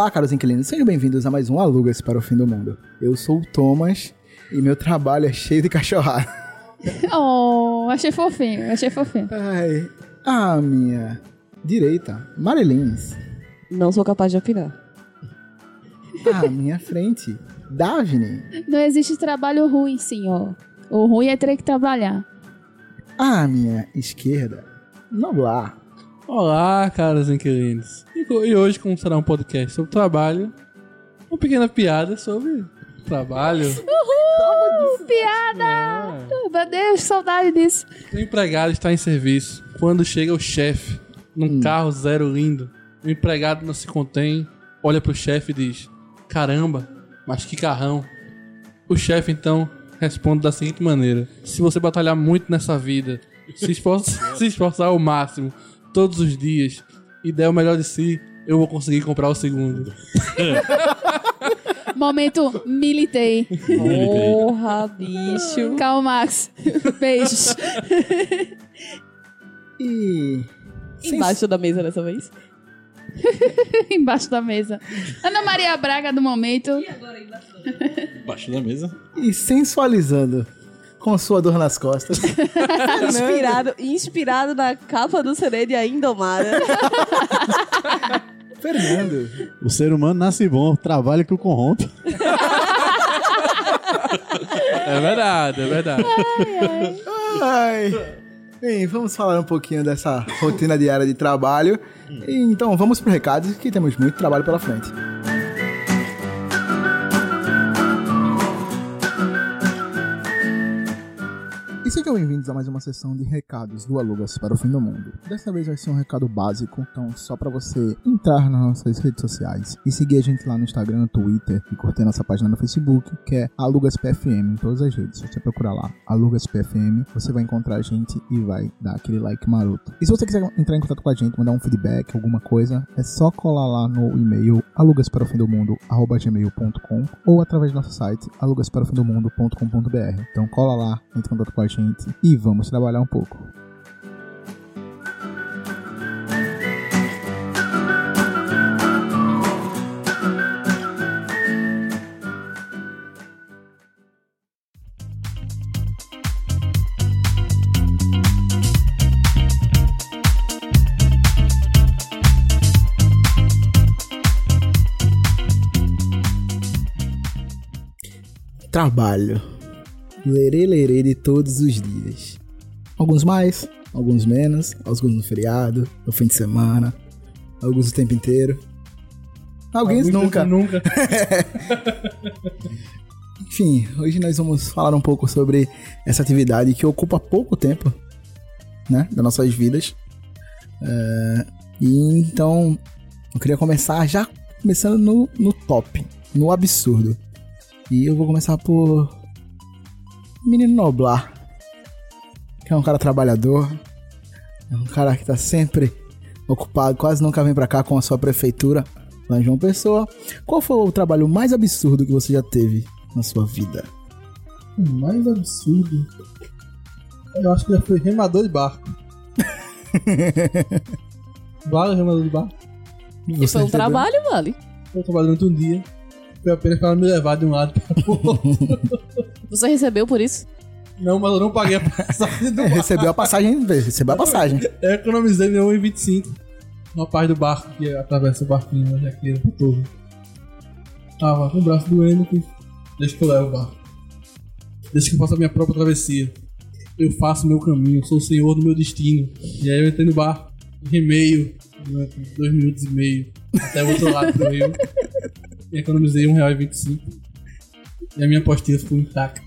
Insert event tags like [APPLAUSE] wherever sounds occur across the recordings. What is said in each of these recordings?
Olá, caros inquilinos, sejam bem-vindos a mais um Alugas para o Fim do Mundo. Eu sou o Thomas e meu trabalho é cheio de cachorrada. [LAUGHS] Oh, achei fofinho, achei fofinho. Ai, a minha direita, Marilins. Não sou capaz de opinar. À minha frente, Davine. Não existe trabalho ruim, senhor. O ruim é ter que trabalhar. À minha esquerda, Noblar. Olá, caros inquilinos. E hoje, como será um podcast sobre trabalho, uma pequena piada sobre trabalho. Uhul! Piada! Oh, meu Deus, saudade disso. O empregado está em serviço. Quando chega o chefe, num carro zero lindo, o empregado não se contém, olha pro chefe e diz: Caramba, mas que carrão. O chefe então responde da seguinte maneira: Se você batalhar muito nessa vida, se esforçar, [LAUGHS] se esforçar ao máximo, todos os dias, e der o melhor de si, eu vou conseguir comprar o segundo. [LAUGHS] Momento militei. Porra, bicho. [LAUGHS] Calma, Max. Beijos. [LAUGHS] E. Embaixo da mesa dessa vez. Embaixo da mesa. Ana Maria Braga do momento. Baixo da mesa. E sensualizando com sua dor nas costas. [LAUGHS] Inspirado, inspirado na capa do CD de A Indomada. [LAUGHS] Fernando. O ser humano nasce bom, trabalha que o corrompe. É verdade, é verdade. Ai. Bem, vamos falar um pouquinho dessa rotina diária de trabalho. E, então, vamos pro recado que temos muito trabalho pela frente. Sejam bem-vindos a mais uma sessão de recados do Alugas para o Fim do Mundo. Dessa vez vai ser um recado básico, então só para você entrar nas nossas redes sociais e seguir a gente lá no Instagram, Twitter e curtir nossa página no Facebook, que é Alugas PFM em todas as redes. Se você procurar lá Alugas PFM, você vai encontrar a gente e vai dar aquele like maroto. E se você quiser entrar em contato com a gente, mandar um feedback, alguma coisa, é só colar lá no e-mail alugasparaofimdomundo@gmail.com ou através do nosso site alugasparaofimdomundo.com.br. Então cola lá, entre em contato com a gente e vamos trabalhar um pouco. Trabalho. Lerê, lerê de todos os dias. Alguns mais, alguns menos, alguns no feriado, no fim de semana, alguns o tempo inteiro. Alguns nunca. Nunca. [LAUGHS] Enfim, hoje nós vamos falar um pouco sobre essa atividade que ocupa pouco tempo, né, das nossas vidas. É, e então, eu queria começar já começando no, no top, no absurdo. E eu vou começar por Menino Noblar, que é um cara trabalhador, é um cara que tá sempre ocupado, quase nunca vem pra cá com a sua prefeitura, lá em João Pessoa. Qual foi o trabalho mais absurdo que você já teve na sua vida? O mais absurdo. Eu acho que já foi remador de barco. [LAUGHS] Vale remador de barco. E foi um recebeu? trabalho, vale. Eu trabalhei durante um dia. Foi apenas para me levar de um lado para o [LAUGHS] outro. Você recebeu por isso? Não, mas eu não paguei a passagem do [LAUGHS] É, barco. recebeu a passagem, recebeu a passagem. Eu economizei meu 1,25 uma parte do barco que atravessa o barquinho na jaqueira por todo. Tava com o braço doendo que deixa que eu levo o barco. Deixa que eu faça a minha própria travessia. Eu faço o meu caminho, sou o senhor do meu destino. E aí eu entrei no barco, remeio durante dois minutos e meio até o outro lado do rio. [LAUGHS] E economizei R$1,25. E a minha postilha ficou intacta.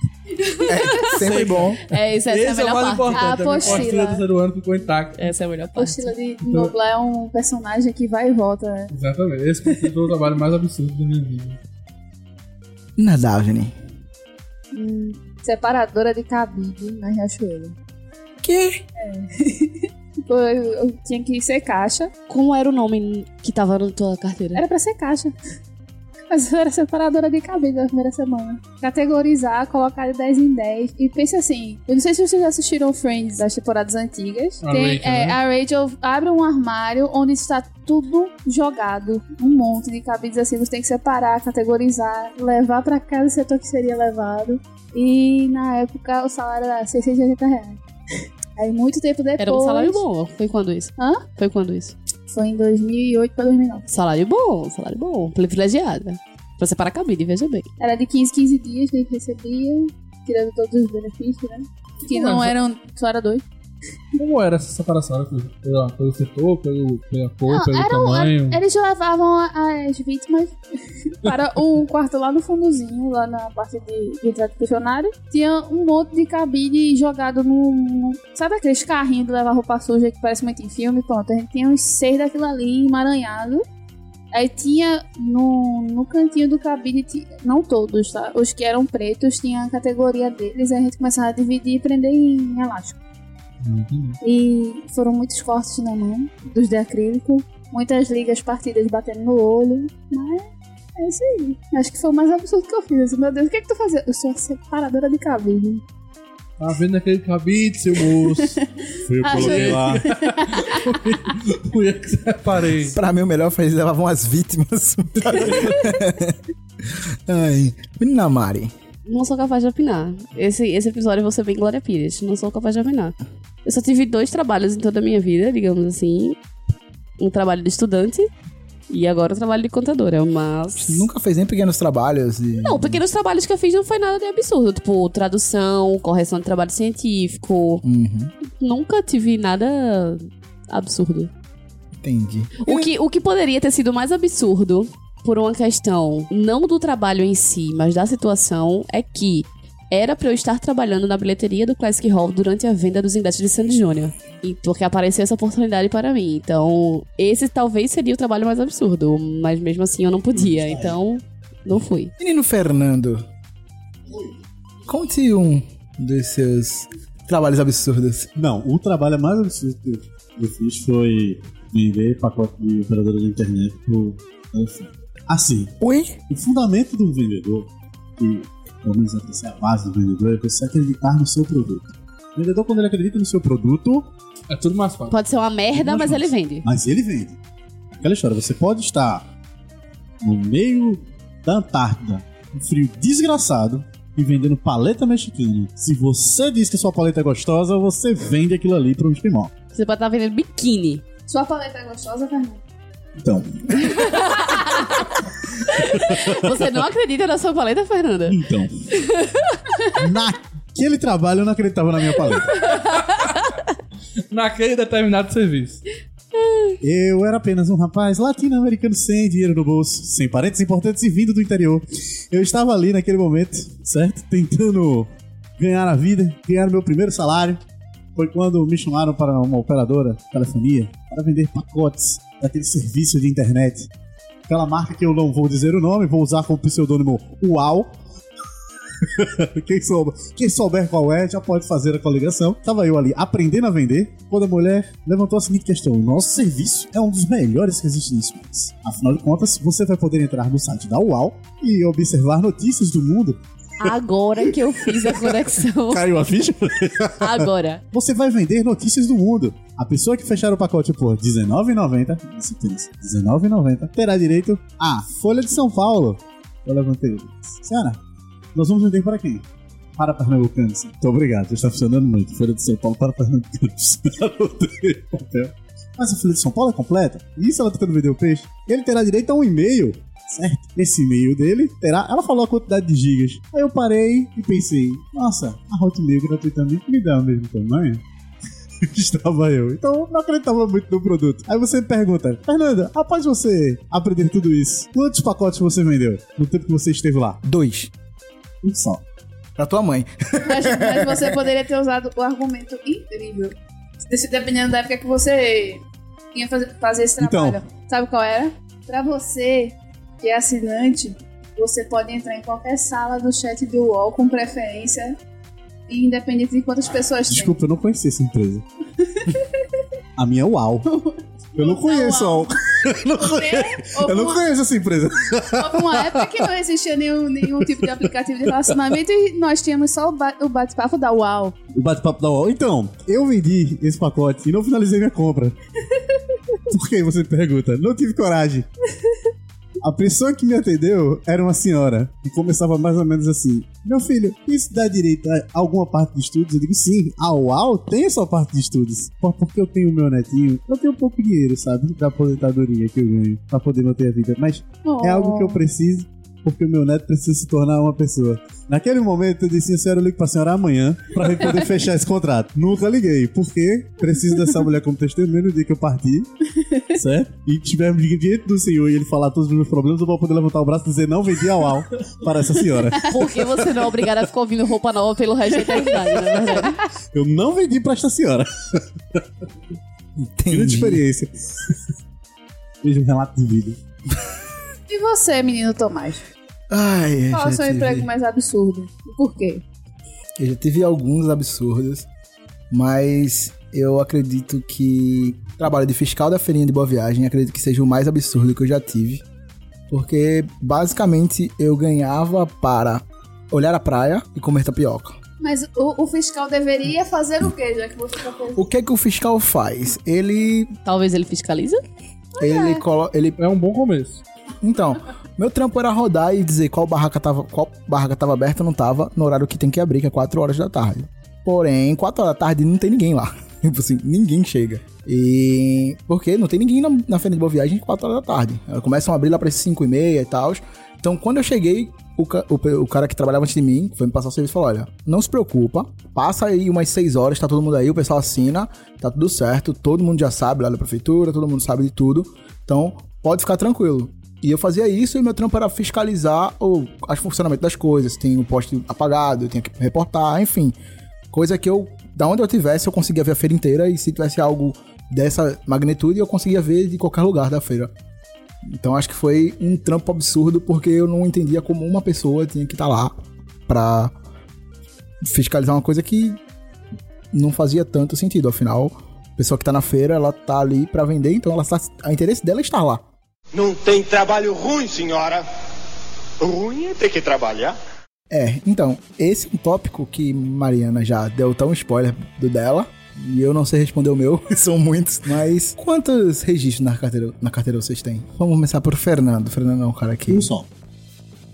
Sempre bom. É, isso, essa é a Esse é o melhor mais parte. importante. A A minha postilha do apostila. terceiro ano ficou intacta. Essa é a melhor A parte. apostila de Noblar é um personagem que vai e volta, né? Exatamente. Esse foi o trabalho mais absurdo da minha vida. Na Daphne. Separadora de cabide na Riachuelo. Que? Tipo, eu, eu tinha que ser caixa. Como era o nome que tava na tua carteira? Era pra ser caixa. Mas eu era separadora de cabide na primeira semana. Categorizar, colocar de 10 em 10. E pense assim: eu não sei se vocês já assistiram Friends das temporadas antigas. A Tem, Rachel, é, né? A Rachel abre um armário onde está tudo jogado. Um monte de cabides assim. Você tem que separar, categorizar, levar pra cada setor que seria levado. E na época o salário era 680 reais. Aí muito tempo depois. Era um salário bom. Foi quando isso? Hã? Foi quando isso? Foi em 2008 pra 2009. Salário bom, salário bom. Privilegiada. Pra separar cabide, veja bem. Era de 15, 15 dias que a gente recebia, tirando todos os benefícios, né? Que não Mas- eram. Só era dois. Como era essa separação? Era pelo, pela- pelo setor, pelo, pela cor, Não, pelo era um- tamanho? Eles levavam as vítimas [LAUGHS] para o quarto lá no fundozinho, lá na parte de, de entrada de funcionário. Tinha um monte de cabide jogado no. no- sabe aqueles carrinhos de levar roupa suja que parece muito em filme? Pronto, a gente tinha uns seis daquilo ali emaranhado. Aí tinha no, no cantinho do cabide, não todos, tá? Os que eram pretos tinha a categoria deles, aí a gente começava a dividir e prender em elástico. Entendi. E foram muitos cortes na mão, dos de acrílico, muitas ligas partidas batendo no olho, mas é isso aí. Acho que foi o mais absurdo que eu fiz. Assim, meu Deus, o que é que tu fazia? Eu sou a separadora de cabide. Tá vendo aquele cabide, seu moço? [LAUGHS] Fui eu coloquei lá. [LAUGHS] Fui eu que separei. Pra mim, o melhor foi eles levavam as vítimas. [LAUGHS] Ai. Menina Mari. Não sou capaz de opinar. Esse, esse episódio eu vou ser bem Glória Pires. Não sou capaz de opinar. Eu só tive dois trabalhos em toda a minha vida, digamos assim. Um trabalho de estudante e agora o trabalho de contadora. Mas. Nunca fez nem pequenos trabalhos e... Não, pequenos trabalhos que eu fiz não foi nada de absurdo. Tipo, tradução, correção de trabalho científico. Uhum, Nunca tive nada absurdo. entendi. O que, o que poderia ter sido mais absurdo por uma questão não do trabalho em si, mas da situação, é que era pra eu estar trabalhando na bilheteria do Classic Hall durante a venda dos ingressos de Sandy Júnior. E porque apareceu essa oportunidade para mim. Então, esse talvez seria o trabalho mais absurdo, mas mesmo assim eu não podia. Então, não fui. Menino Fernando. Conte um dos seus trabalhos absurdos. Não, o trabalho mais absurdo que eu fiz foi vender pacote de operadora de internet pro telefone. Assim, Oi? o fundamento do vendedor, que pelo menos essa é a base do vendedor, é você acreditar no seu produto. O vendedor, quando ele acredita no seu produto, É tudo mais fácil. Pode ser uma merda, mas ele vende. mas ele vende. Aquela história, você pode estar no meio da Antártida, um frio desgraçado, e vendendo paleta mexicana. Se você diz que a sua paleta é gostosa, você vende aquilo ali para um esquimó. Você pode estar vendendo biquíni. Sua paleta é gostosa, Fernando? Então, Você não acredita na sua paleta, Fernanda? então. Naquele trabalho eu não acreditava na minha paleta. Naquele determinado serviço. Eu era apenas um rapaz latino-americano sem dinheiro no bolso, sem parentes importantes e vindo do interior. Eu estava ali naquele momento, certo? Tentando ganhar a vida, ganhar meu primeiro salário. Foi quando me chamaram para uma operadora de telefonia para vender pacotes daquele serviço de internet. Aquela marca que eu não vou dizer o nome, vou usar como pseudônimo UAU. [LAUGHS] quem, souber, quem souber qual é, já pode fazer a coligação. Tava eu ali aprendendo a vender, quando a mulher levantou a seguinte questão: Nosso serviço é um dos melhores que existe nesse país. Afinal de contas, você vai poder entrar no site da UAU e observar notícias do mundo. Agora que eu fiz a conexão. Caiu a ficha? Agora. Você vai vender notícias do mundo. A pessoa que fechar o pacote por R$19,90, isso tem isso, R$19,90, terá direito à Folha de São Paulo. Eu levantei. Senhora, nós vamos vender para quem? Para pernambucanos. Muito obrigado, está funcionando muito. Folha de São Paulo para pernambucanos. [LAUGHS] Mas a Folha de São Paulo é completa? Isso ela tentando vender o peixe? Ele terá direito a um e-mail. Certo? Esse e-mail dele terá. Ela falou a quantidade de gigas. Aí eu parei e pensei: Nossa, a Hotmail gratuitamente me dá o mesmo tamanho. [LAUGHS] Estava eu. Então eu não acreditava muito no produto. Aí você me pergunta: Fernanda, após você aprender tudo isso, quantos pacotes você vendeu no tempo que você esteve lá? Dois. Um só. Pra tua mãe. Mas, mas [LAUGHS] você poderia ter usado o argumento incrível. Se- Dependendo da época que você ia fazer, fazer esse Então. trabalho. Sabe qual era? Pra você, que é assinante, você pode entrar em qualquer sala do chat do UOL com preferência, independente de quantas pessoas tem. Desculpa, eu não conhecia essa empresa. [LAUGHS] a minha é UAU. Eu não conheço a UAU. não conheço, eu não conheço essa empresa. houve uma época que não existia nenhum, nenhum tipo de aplicativo de relacionamento e nós tínhamos só o ba- o bate-papo da UAU. O bate-papo da UOL. Então, eu vendi esse pacote e não finalizei minha compra. [LAUGHS] Por que você pergunta? Não tive coragem. A pessoa que me atendeu era uma senhora e começava mais ou menos assim: Meu filho, isso dá direito a alguma parte de estudos? Eu digo: Sim, a UAU tem a sua parte de estudos. Pô, Porque eu tenho meu netinho, eu tenho pouco dinheiro, sabe? Da aposentadoria que eu ganho pra poder manter a vida. Mas é algo que eu preciso, porque o meu neto precisa se tornar uma pessoa. Naquele momento eu disse, a senhora, eu ligo pra senhora amanhã pra gente poder fechar esse contrato. Nunca liguei, porque preciso dessa mulher como testemunha no dia que eu parti, certo? E tivermos diante do senhor e ele falar todos os meus problemas, eu vou poder levantar o braço e dizer, não vendi ao ao para essa senhora. Porque você não é obrigado a ficar ouvindo roupa nova pelo resto da eternidade, na verdade. Eu não vendi pra esta senhora. Grande Entendi. experiência. Veja um relato de vida. E você, menino Tomás? Ai, Qual é o seu tive- emprego mais absurdo? E por quê? Eu já tive alguns absurdos, mas eu acredito que o trabalho de fiscal da feirinha de Boa Viagem acredito que seja o mais absurdo que eu já tive. Porque basicamente eu ganhava para olhar a praia e comer tapioca. Mas o, o fiscal deveria fazer o quê, já que você tá fazendo? O que é que o fiscal faz? Ele. Talvez ele fiscaliza? Ele, colo- ele É um bom começo. Então, meu trampo era rodar e dizer qual barraca tava, qual barraca tava aberta ou não tava no horário que tem que abrir, que é 4 horas da tarde. Porém, 4 horas da tarde não tem ninguém lá. [LAUGHS] Tipo assim, ninguém chega. E. Porque não tem ninguém na, na feira de boa viagem 4 horas da tarde. Começam a abrir lá pra 5 e meia e tal. Então, quando eu cheguei, o, ca- o, o cara que trabalhava antes de mim foi me passar o serviço e falou: olha, não se preocupa, passa aí umas 6 horas, tá todo mundo aí, o pessoal assina, tá tudo certo, todo mundo já sabe lá da prefeitura, todo mundo sabe de tudo. Então, pode ficar tranquilo. E eu fazia isso e meu trampo era fiscalizar o as funcionamento das coisas. Tem o poste apagado, eu tinha que reportar, enfim. Coisa que eu, da onde eu tivesse, eu conseguia ver a feira inteira e se tivesse algo dessa magnitude, eu conseguia ver de qualquer lugar da feira. Então acho que foi um trampo absurdo porque eu não entendia como uma pessoa tinha que estar lá pra fiscalizar uma coisa que não fazia tanto sentido. Afinal, a pessoa que tá na feira, ela tá ali pra vender, então ela tá, a interesse dela é estar lá. Não tem trabalho ruim, senhora. Ruim é ter que trabalhar. É, então, esse é um tópico que Mariana já deu tão spoiler do dela. E eu não sei responder o meu, [LAUGHS] são muitos. Mas quantos registros na carteira, na carteira vocês têm? Vamos começar por Fernando. Fernando é um cara que. Um só.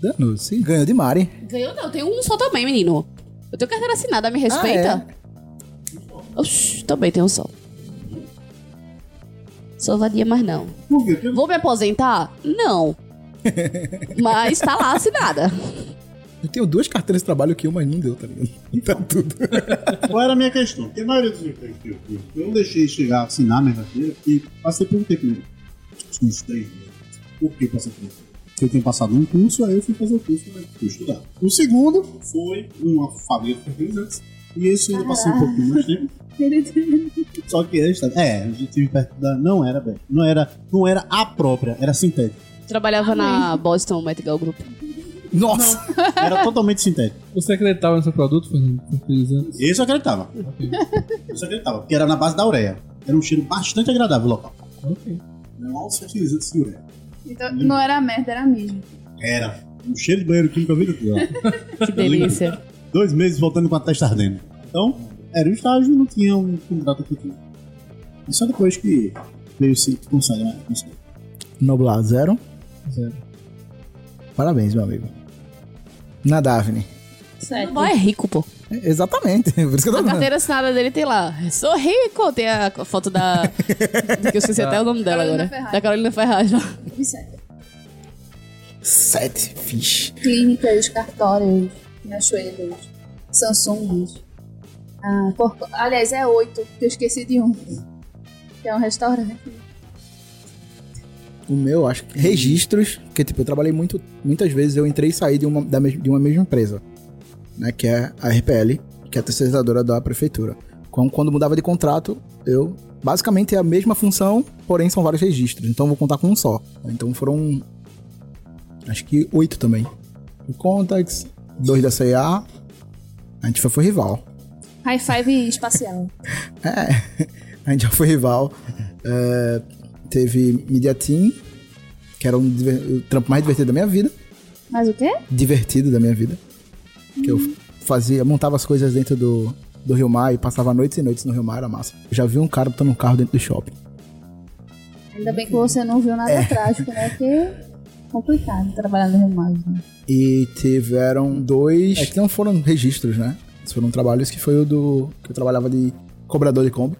Dano, sim, ganhou de Mari. Ganhou não, tem um só também, menino. Eu tenho carteira assinada, me respeita. Oxi, também tem um só. Sou vadia, mas não. Por quê? Vou me aposentar? Não. [LAUGHS] mas tá lá assinada. Eu tenho duas carteiras de trabalho que uma não deu, tá ligado? [LAUGHS] Tá tudo. [LAUGHS] Qual era a minha questão? Porque a maioria dos empregos que eu tive, eu não deixei chegar a assinar minha carteira e passei por um tempo, né? Acho que uns três meses. Por que passei por isso? Porque eu tinha passado um curso, aí eu fui fazer o curso para estudar. O segundo foi uma fábrica de fertilizantes. E esse eu ainda passei um pouquinho mais tempo. Só que esta, é, a gente tive perto da. Não era, velho. Não era, não era a própria, era sintética. Trabalhava na Boston Medical Group. Nossa! Era totalmente sintética. Você acreditava no seu produto, Fernando? Esse eu acreditava. Esse eu acreditava, porque era na base da ureia. Era um cheiro bastante agradável o local. Ok. Não era os fertilizantes de ureia. Então, não era merda, era mesmo. Era. Um cheiro de banheiro químico a vida toda. Que [LAUGHS] delícia. Dois meses voltando com a testa ardendo. Então, era um estágio e não tinha um contrato efetivo. E só depois que veio se consagrar. consagrar. Noblar, zero. Zero. Parabéns, meu amigo. Na Daphne. Certo. O boy é rico, pô. É, Exatamente, [LAUGHS] por isso que eu tô A falando. carteira assinada dele tem lá. Sou rico. Tem a foto da. [LAUGHS] que eu esqueci até o nome dela Carolina agora. Ferraz. Da Carolina Ferraz. lá. Sete fish. Clínicas, cartórios, Riachuelos, Samsungs. Ah, Porco- Aliás, é oito, que eu esqueci de um. Que é um restaurante. O meu, acho que registros, porque tipo, eu trabalhei muito, muitas vezes, eu entrei e saí de uma, da de uma mesma empresa, né, que é a RPL, que é a terceirizadora da prefeitura. Quando, quando mudava de contrato, eu, basicamente é a mesma função, porém são vários registros, então vou contar com um só. Então foram, acho que oito também. O Contax, dois da CIA, a gente foi, foi rival. High five espacial. [LAUGHS] É, a gente já foi rival. É, teve Media Team, que era um o trampo mais divertido da minha vida. Mas o quê? Divertido da minha vida. Que eu fazia, montava as coisas dentro do, do Rio Mar e passava noites e noites no Rio Mar, era massa. Eu já vi um cara botando um carro dentro do shopping. Ainda bem que você não viu nada trágico, né? [LAUGHS] Porque é complicado trabalhar no Mar, né? E tiveram dois. É que não foram registros, né? Foram trabalhos que foi o do. que eu trabalhava de cobrador de Kombi.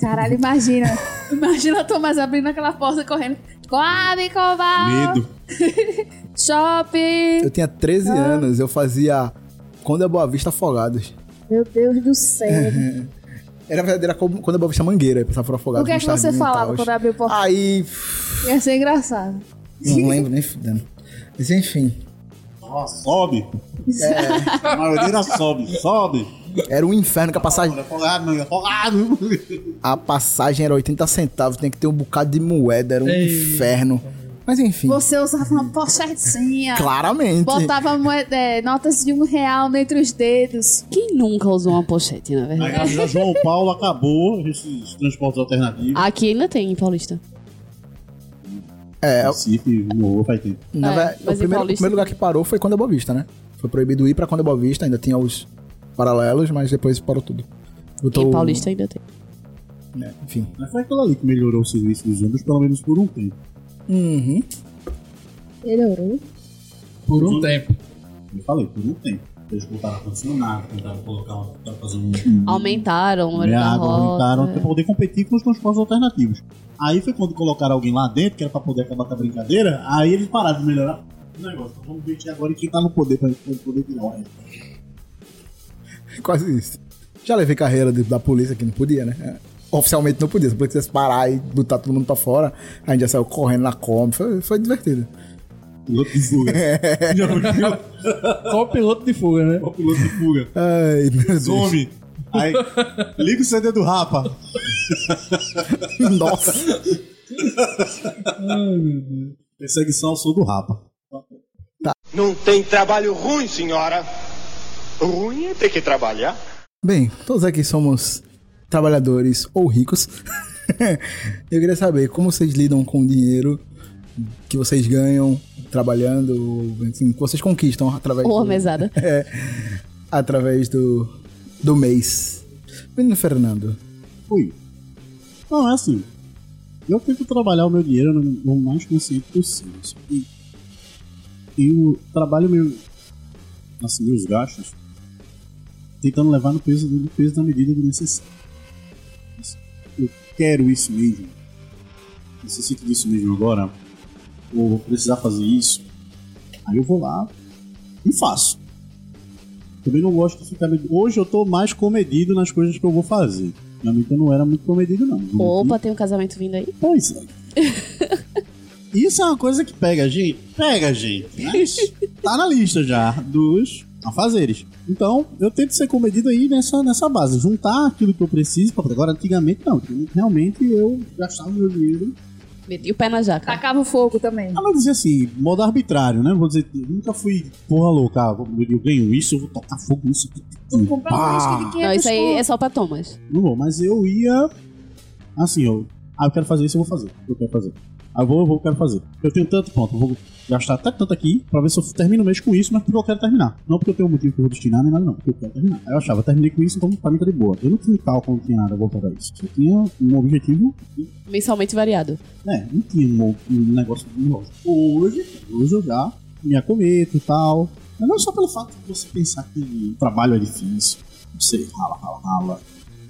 Caralho, imagina. [LAUGHS] imagina o Thomas abrindo aquela porta e correndo. Coab, Cobal! Medo. [LAUGHS] Shopping! Eu tinha 13 anos, eu fazia Conde a Boa Vista Afogados. Meu Deus do céu. [LAUGHS] Era verdadeira Conde a Boa Vista Mangueira, eu pensava por Afogados. O que é que você falava quando abriu o portão? Aí. Ia ser engraçado. Não lembro nem fudendo. Mas enfim, Ó, sobe. A maioria sobe, sobe. era um inferno que a passagem. A passagem era 80 centavos, tem que ter um bocado de moeda, era um inferno. Mas enfim, Você usava uma pochetinha. claramente. Botava moeda- é, notas de um real entre os dedos. Quem nunca usou uma pochete, na Aí verdade? já João Paulo acabou esses transportes alternativos. Aqui ainda tem, em Paulista. É, Recife, morreu faz tempo. Na É, o primeiro, o primeiro lugar que parou foi Conde Boa Vista, né? Foi proibido ir pra Conde Boa Vista, ainda tinha os paralelos, mas depois parou tudo. Botou Em Paulista ainda tem. né, enfim. Mas foi aquilo ali que melhorou o serviço dos ônibus, pelo menos por um tempo. Uhum. Melhorou. Por um tempo. Eu falei, por um tempo. Eles botaram a funcionar, tentaram colocar tentaram fazer um. um Aumentaram o número da rota. aumentaram é. pra poder competir com os transportes alternativos. Aí foi quando colocaram alguém lá dentro, que era pra poder acabar com a brincadeira, aí eles pararam de melhorar o negócio. Então, Vamos ver aqui agora quem tá no poder gente poder tirar o. Quase isso. Já levei carreira de- da polícia que não podia, né? É, Oficialmente não podia. Se você quisesse parar e botar todo mundo pra fora, a gente já saiu correndo na Kombi. Foi, foi divertido. Piloto de fuga. [LAUGHS] Já viu? [LAUGHS] O piloto de fuga, né? O piloto de fuga. Ai, meu Deus. Some. Aí, liga o CD do Rapa. Nossa. Perseguição ao som do Rapa. Não tem trabalho ruim, senhora. Ruim é ter que trabalhar. Bem, todos aqui somos trabalhadores ou ricos. [LAUGHS] Eu queria saber como vocês lidam com o dinheiro que vocês ganham trabalhando, assim, que vocês conquistam através Ou a do, mesada. [LAUGHS] através do, do mês. Menino Fernando, Ui. Não, é assim. Eu tento trabalhar o meu dinheiro no, no mais consciente possível. Só que eu trabalho meu, assim, meus gastos tentando levar no peso, no peso da medida do necessário. Eu quero isso mesmo. Necessito disso mesmo agora. Ou vou precisar fazer isso. Aí eu vou lá e faço. Também não gosto de ficar. Hoje eu tô mais comedido nas coisas que eu vou fazer. Realmente eu não era muito comedido, não. Opa, tem um casamento vindo aí? Pois é. [LAUGHS] Isso é uma coisa que pega a gente. Pega a gente. Mas [LAUGHS] tá na lista já dos afazeres. Então, eu tento ser comedido aí nessa, nessa base. Juntar aquilo que eu preciso. Agora, antigamente, não. Realmente, eu gastava meu dinheiro. E o pé na jaca. Tacava fogo também. Ah, mas dizer assim, modo arbitrário, né? Vou dizer, eu nunca fui porra louca. ah, Eu ganho isso, eu vou tocar fogo nisso. Vou comprar um whisky de 500 Não, isso aí é só pra Thomas. Não vou, mas eu ia. Assim, eu. Ah, eu quero fazer isso, eu vou fazer. Eu quero fazer. Ah, eu vou, eu vou, eu quero fazer. Eu tenho tanto, pronto, eu vou gastar até tanto aqui pra ver se eu termino o mês com isso, mas porque eu quero terminar. Não porque eu tenho um motivo que eu vou destinar, nem nada, não. Porque eu quero terminar. Aí eu achava, eu terminei com isso, então pra mim tá de boa. Eu não tinha cálculo, não tinha nada voltado a isso. Eu tinha um objetivo Mensalmente variado. é, não tinha um, um negócio de lógico. Hoje, hoje eu já me acometo e tal. Mas não só pelo fato de você pensar que o trabalho é difícil. Você rala, rala, rala.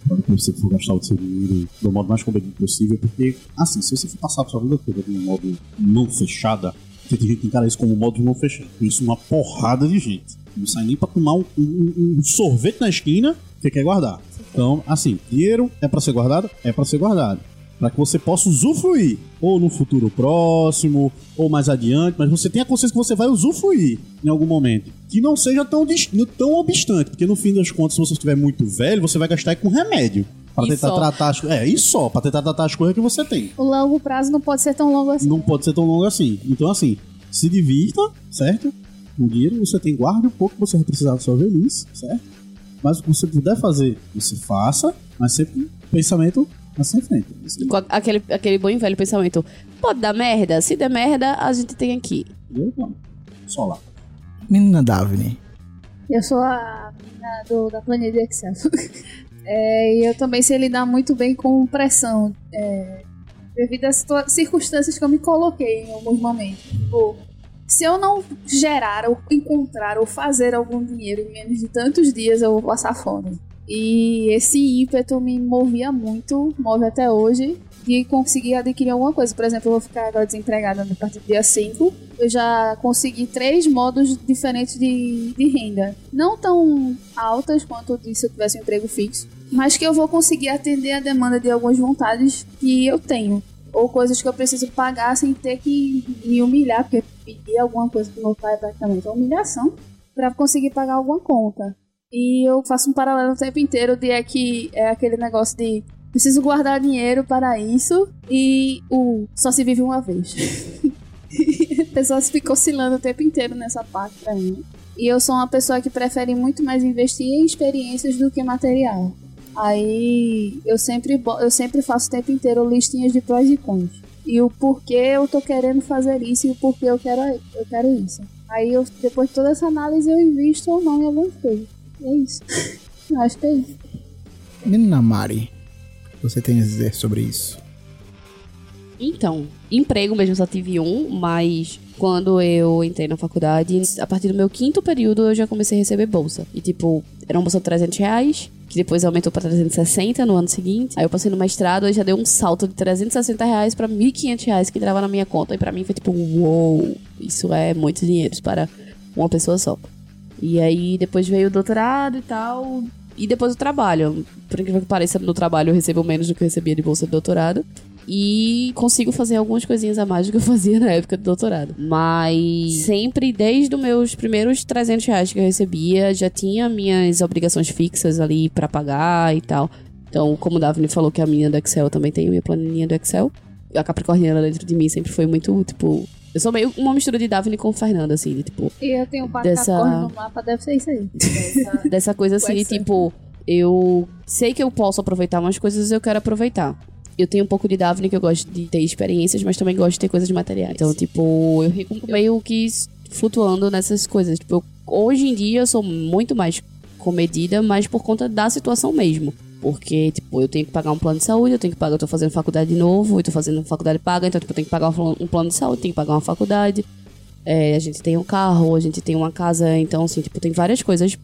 Pra depois você for gastar o seu dinheiro do modo mais comedido possível. Porque, assim, se você for passar a sua vida toda de um modo não fechada, porque tem gente que encara isso como um modo de não fechado. Isso, uma porrada de gente. Não sai nem pra tomar um, um- um sorvete na esquina que quer guardar. Então, assim, dinheiro é pra ser guardado? É pra ser guardado para que você possa usufruir, ou no futuro próximo, ou mais adiante, mas você tenha consciência que você vai usufruir em algum momento. Que não seja tão, tão obstante, porque no fim das contas, se você estiver muito velho, você vai gastar com remédio. Para E tentar só. tratar as coisas. É, e só, para tentar tratar as coisas que você tem. O longo prazo não pode ser tão longo assim. Não pode ser tão longo assim. Então, assim, se divirta, certo? O dinheiro você tem, guarde um pouco que você vai precisar da sua velhice, certo? Mas o que você puder fazer, você faça, mas sempre com pensamento Mas em frente. Isso Com a- aquele, aquele bom e velho pensamento. Pode dar merda? Se der merda, a gente tem aqui. eu não. Só lá. Menina Daphne. Eu sou a menina do, da planilha de Excel. [LAUGHS] É, e eu também sei lidar muito bem com pressão. É, devido às situa- circunstâncias que eu me coloquei em alguns momentos. Tipo, se eu não gerar, ou encontrar, ou fazer algum dinheiro em menos de tantos dias, eu vou passar fome. E esse ímpeto me movia muito, move até hoje, de conseguir adquirir alguma coisa. Por exemplo, eu vou ficar agora desempregada a partir do dia 5. Eu já consegui três modos diferentes de, de renda. Não tão altas quanto se eu tivesse um emprego fixo, mas que eu vou conseguir atender a demanda de algumas vontades que eu tenho. Ou coisas que eu preciso pagar sem ter que me humilhar, porque pedir alguma coisa pro meu pai é praticamente uma humilhação, para conseguir pagar alguma conta. E eu faço um paralelo o tempo inteiro de é que é aquele negócio de preciso guardar dinheiro para isso e o só se vive uma vez. [LAUGHS] a pessoa fica oscilando o tempo inteiro nessa parte pra mim. E eu sou uma pessoa que prefere muito mais investir em experiências do que material. Aí eu sempre, eu sempre faço o tempo inteiro listinhas de prós e cons. E o porquê eu tô querendo fazer isso e o porquê eu quero, eu quero isso. Aí eu, depois de toda essa análise eu invisto ou não em algumas coisas. É isso. Eu acho que é isso. Menina Mari. o que Você tem a dizer sobre isso? Então, emprego mesmo só tive um, mas quando eu entrei na faculdade, a partir do meu quinto período eu já comecei a receber bolsa. E tipo, era uma bolsa de 300 reais, que depois aumentou pra 360 no ano seguinte. Aí eu passei no mestrado e já deu um salto de 360 reais pra 1.500 reais que entrava na minha conta. E pra mim foi tipo, uou, isso é muito dinheiro para uma pessoa só. E aí depois veio o doutorado e tal. E depois o trabalho. Por incrível que pareça, no trabalho eu recebo menos do que eu recebia de bolsa de doutorado. E consigo fazer algumas coisinhas a mais do que eu [LAUGHS] fazia na época do doutorado. Mas sempre, desde os meus primeiros 300 reais que eu recebia, já tinha minhas obrigações fixas ali pra pagar e tal. Então, como o Daphne falou que a minha do Excel também tenho minha planilhinha do Excel. A Capricorniana dentro de mim sempre foi muito, tipo... Eu sou meio uma mistura de Daphne com Fernanda, assim, de, tipo E eu tenho quatro Dessa- no mapa, deve ser isso aí. [LAUGHS] dessa coisa assim, de, tipo, eu sei que eu posso aproveitar umas coisas eu quero aproveitar. Eu tenho um pouco de Daphne que eu gosto de ter experiências, mas também gosto de ter coisas materiais. Então, tipo, eu fico meio que flutuando nessas coisas. Tipo, eu- hoje em dia eu sou muito mais comedida, mas por conta da situação mesmo. Porque, tipo, eu tenho que pagar um plano de saúde, eu tenho que pagar, eu tô fazendo faculdade de novo, eu tô fazendo faculdade paga, então, tipo, eu tenho que pagar um plano- de saúde, tenho que pagar uma faculdade. É, a gente tem um carro, a gente tem uma casa, então, assim, tipo, tem várias coisas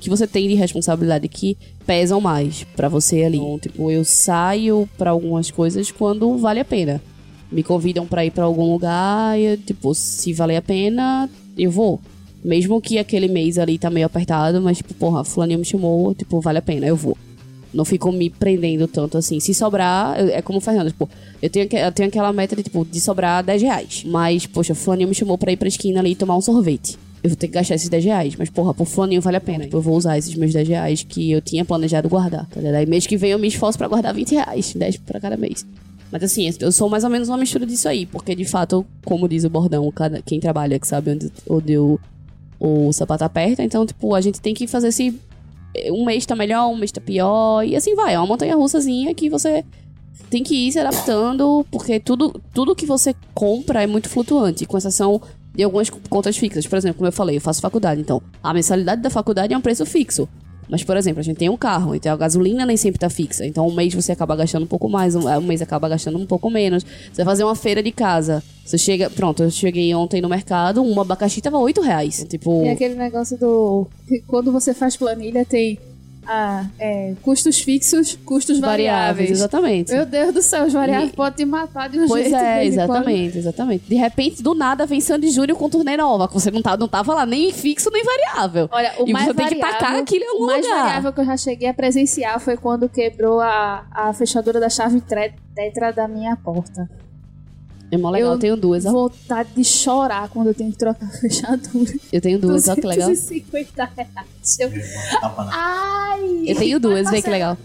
que você tem de responsabilidade que pesam mais pra você ali. Então, tipo, eu saio pra algumas coisas quando vale a pena. Me convidam pra ir pra algum lugar e, tipo, se valer a pena, eu vou. Mesmo que aquele mês ali tá meio apertado, mas, tipo, porra, fulaninho me chamou, tipo, vale a pena, eu vou. Não fico me prendendo tanto assim. Se sobrar, eu- é como o Fernando, tipo, eu tenho, eu tenho aquela meta de, tipo, de sobrar 10 reais. Mas, poxa, fulaninho me chamou pra ir pra esquina ali tomar um sorvete. Eu vou ter que gastar esses 10 reais. Mas, porra, por fulaninho vale a pena. Tipo, eu vou usar esses meus 10 reais que eu tinha planejado guardar, tá ligado? Aí mês que vem eu me esforço pra guardar 20 reais. 10 pra cada mês. Mas assim, eu sou mais ou menos uma mistura disso aí. Porque, de fato, como diz o bordão, cada, quem trabalha que sabe onde, onde o, o sapato aperta. Então, tipo, a gente tem que fazer esse um mês tá melhor, um mês tá pior, e assim vai. É uma montanha russazinha que você tem que ir se adaptando, porque tudo, tudo que você compra é muito flutuante, com exceção de algumas contas fixas. Por exemplo, como eu falei, eu faço faculdade, então a mensalidade da faculdade é um preço fixo. Mas, por exemplo, a gente tem um carro, então a gasolina nem sempre tá fixa. Então, um mês você acaba gastando um pouco mais, um, um mês acaba gastando um pouco menos. Você vai fazer uma feira de casa. Você chega. Pronto, eu cheguei ontem no mercado, um abacaxi tava 8 reais. Tipo. Tem aquele negócio do. Quando você faz planilha, tem ah, é, custos fixos, custos variáveis, variáveis. exatamente. Meu Deus do céu, os variáveis E- podem te matar de um Pois jeito. de é, em quando. exatamente, exatamente. De repente, do nada, vem Sandy Júnior com turnê nova, que você não, tá, não tava lá nem fixo nem variável. Olha, o E mais você tem que variável, tacar aquilo em algum O mais lugar. variável que eu já cheguei a presenciar foi quando quebrou a, a fechadura da chave tetra da minha porta. É mó legal, Eu eu tenho duas, ó. Vontade de chorar quando eu tenho que trocar a fechadura. Eu tenho duas, ó, que legal. 250 reais. Eu- Ai! Eu tenho duas, vê que legal.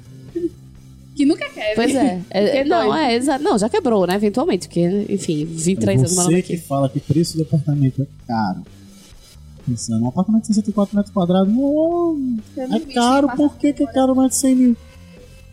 Que nunca quer. Pois é. [LAUGHS] É, não, é, exato. Não, já quebrou, né? Eventualmente, porque, enfim, 23 anos morando Você que fala que preço de apartamento é caro. Pensando, um apartamento de 64 metros quadrados, não, é caro, por que, que é caro mais de 100 mil?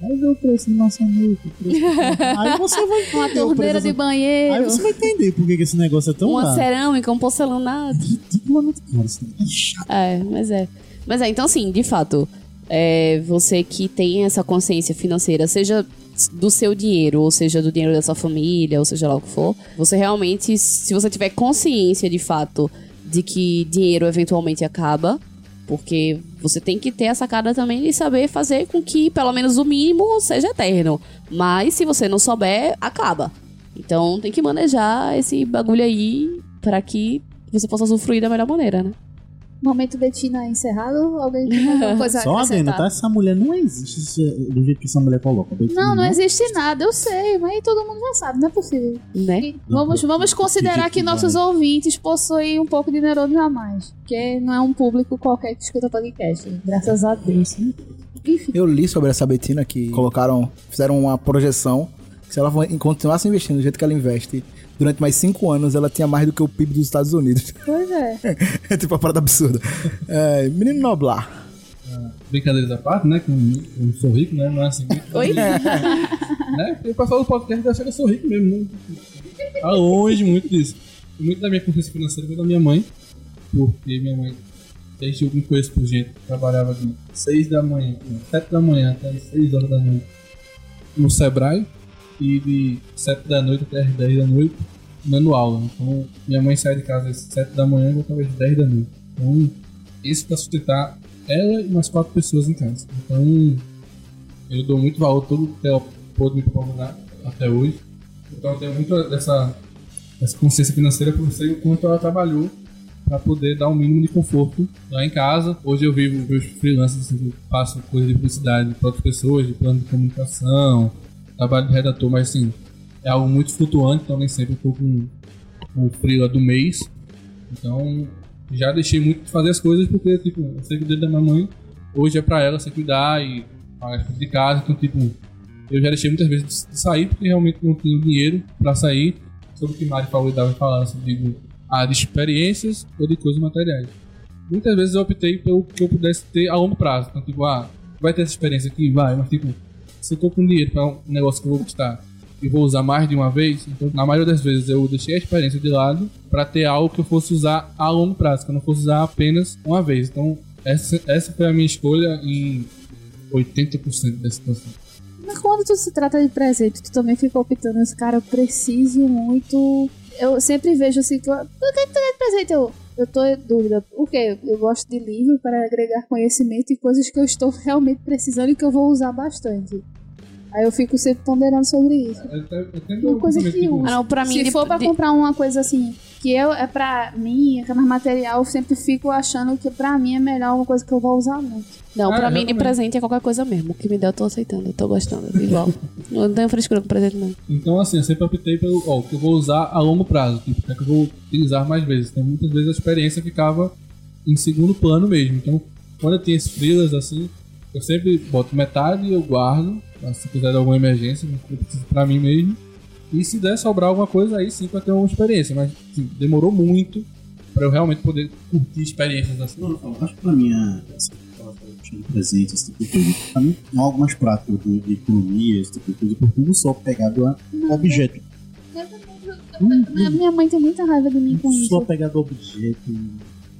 Aí vê o preço de maçaneta. o preço de- [LAUGHS] Aí você vai entender. Uma o torneira de Aí banheiro. você vai entender por que, que esse negócio é tão Uma caro. cerâmica, um porcelanato. [LAUGHS] Ridiculamente caro. Esse negócio é chato. É, mas é. Mas é, então assim, de fato, é, você que tem essa consciência financeira, seja do seu dinheiro, ou seja do dinheiro da sua família, ou seja lá o que for, você realmente, se você tiver consciência de fato de que dinheiro eventualmente acaba, porque você tem que ter a sacada também de saber fazer com que pelo menos o mínimo seja eterno. Mas se você não souber, acaba. Então tem que manejar esse bagulho aí pra que você possa usufruir da melhor maneira, né? Momento Betina encerrado. Alguém tem alguma [LAUGHS] coisa a Só adendo, acrescentar? tá? Essa mulher não existe se- do jeito que essa mulher coloca. Betina Não, não existe nada, eu sei, mas todo mundo já sabe, não é possível. Né? E vamos, vamos considerar que nossos ouvintes possuem um pouco de neurônios a mais. Porque não é um público qualquer que escuta podcast. Graças a Deus. né? Enfim. Eu li sobre essa Betina que colocaram, fizeram uma projeção se ela continuasse investindo do jeito que ela investe durante mais cinco anos, ela tinha mais do que o PIB dos Estados Unidos. Pois é. [LAUGHS] é tipo uma parada absurda. É, menino Noblar. Brincadeiras à parte, né? Que eu não sou rico, né? Não é assim. Oi? [LAUGHS] né? Porque o pessoal do podcast acha que eu sou rico mesmo, né? Tá longe muito disso. Muito da minha consciência financeira veio da minha mãe, porque minha mãe, desde que eu me conheço por gente, trabalhava de 6 da manhã, não, 7 da manhã até as 6 horas da noite no Sebrae e de 7 da noite até as 10 da noite dando aula. Então, minha mãe sai de casa às 7 da manhã e voltava às 10 da noite. Então, isso para sustentar ela e mais quatro pessoas em casa. Então, eu dou muito valor tudo que ela pôde me proporcionar até hoje. Então eu tenho muito dessa, dessa consciência financeira por sei o quanto ela trabalhou para poder dar um mínimo de conforto lá em casa. Hoje eu vivo meus freelancers, assim, eu faço coisa de publicidade para outras pessoas, de plano de comunicação, trabalho de redator, mas assim, é algo muito flutuante, então nem sempre tô com, o freela do mês. Então já deixei muito de fazer as coisas porque, tipo, eu sei que o dedo da minha mãe hoje é pra ela se cuidar e pagar as coisas de casa, então, tipo, eu já deixei muitas vezes de sair porque realmente não tinha dinheiro pra sair. Sobre o que Mari falou e Davi falaram, assim, digo, ah, de experiências ou de coisas materiais. Muitas vezes eu optei pelo que eu pudesse ter a longo prazo. Então, tipo, ah, vai ter essa experiência aqui? Vai, mas tipo, se eu tô com dinheiro pra um negócio que eu vou gostar e vou usar mais de uma vez, então na maioria das vezes eu deixei a experiência de lado pra ter algo que eu fosse usar a longo prazo, que eu não fosse usar apenas uma vez. Então, essa, essa foi a minha escolha em 80% da situação. Mas quando tu se trata de presente, tu também fica optando, esse cara, eu preciso muito. Eu sempre vejo assim, por que tu quer de presente? Eu, eu tô em dúvida. O quê? Eu gosto de livro para agregar conhecimento e coisas que eu estou realmente precisando e que eu vou usar bastante. Aí eu fico sempre ponderando sobre isso. Eu, eu, eu tenho Uma um coisa que usa. Ah, não, pra mim, Se de- for pra de- comprar uma coisa assim, que eu, é pra mim, que é mais material, eu sempre fico achando que pra mim é melhor uma coisa que eu vou usar muito. Não, Ah, pra mim de presente é qualquer coisa mesmo. O que me der eu tô aceitando, eu tô gostando, igual. não tenho frescura com presente, não. Então, assim, eu sempre optei pelo ó, o que eu vou usar a longo prazo, tipo, que é que eu vou utilizar mais vezes. Então, muitas vezes a experiência ficava em segundo plano mesmo. Então, quando eu tinha esses freelas, assim, eu sempre boto metade e eu guardo, pra se quiser alguma emergência, eu preciso pra mim mesmo. E se der sobrar alguma coisa, aí sim vai ter uma experiência. Mas, assim, demorou muito pra eu realmente poder curtir experiências assim. Não, não, acho que pra mim é de presente, esse tipo de coisa. Pra mim é algo mais prático de, de economia, esse tipo de coisa, porque eu não sou apegado a objeto. Minha minha mãe tem muita raiva de mim com Não sou isso. apegado a objeto.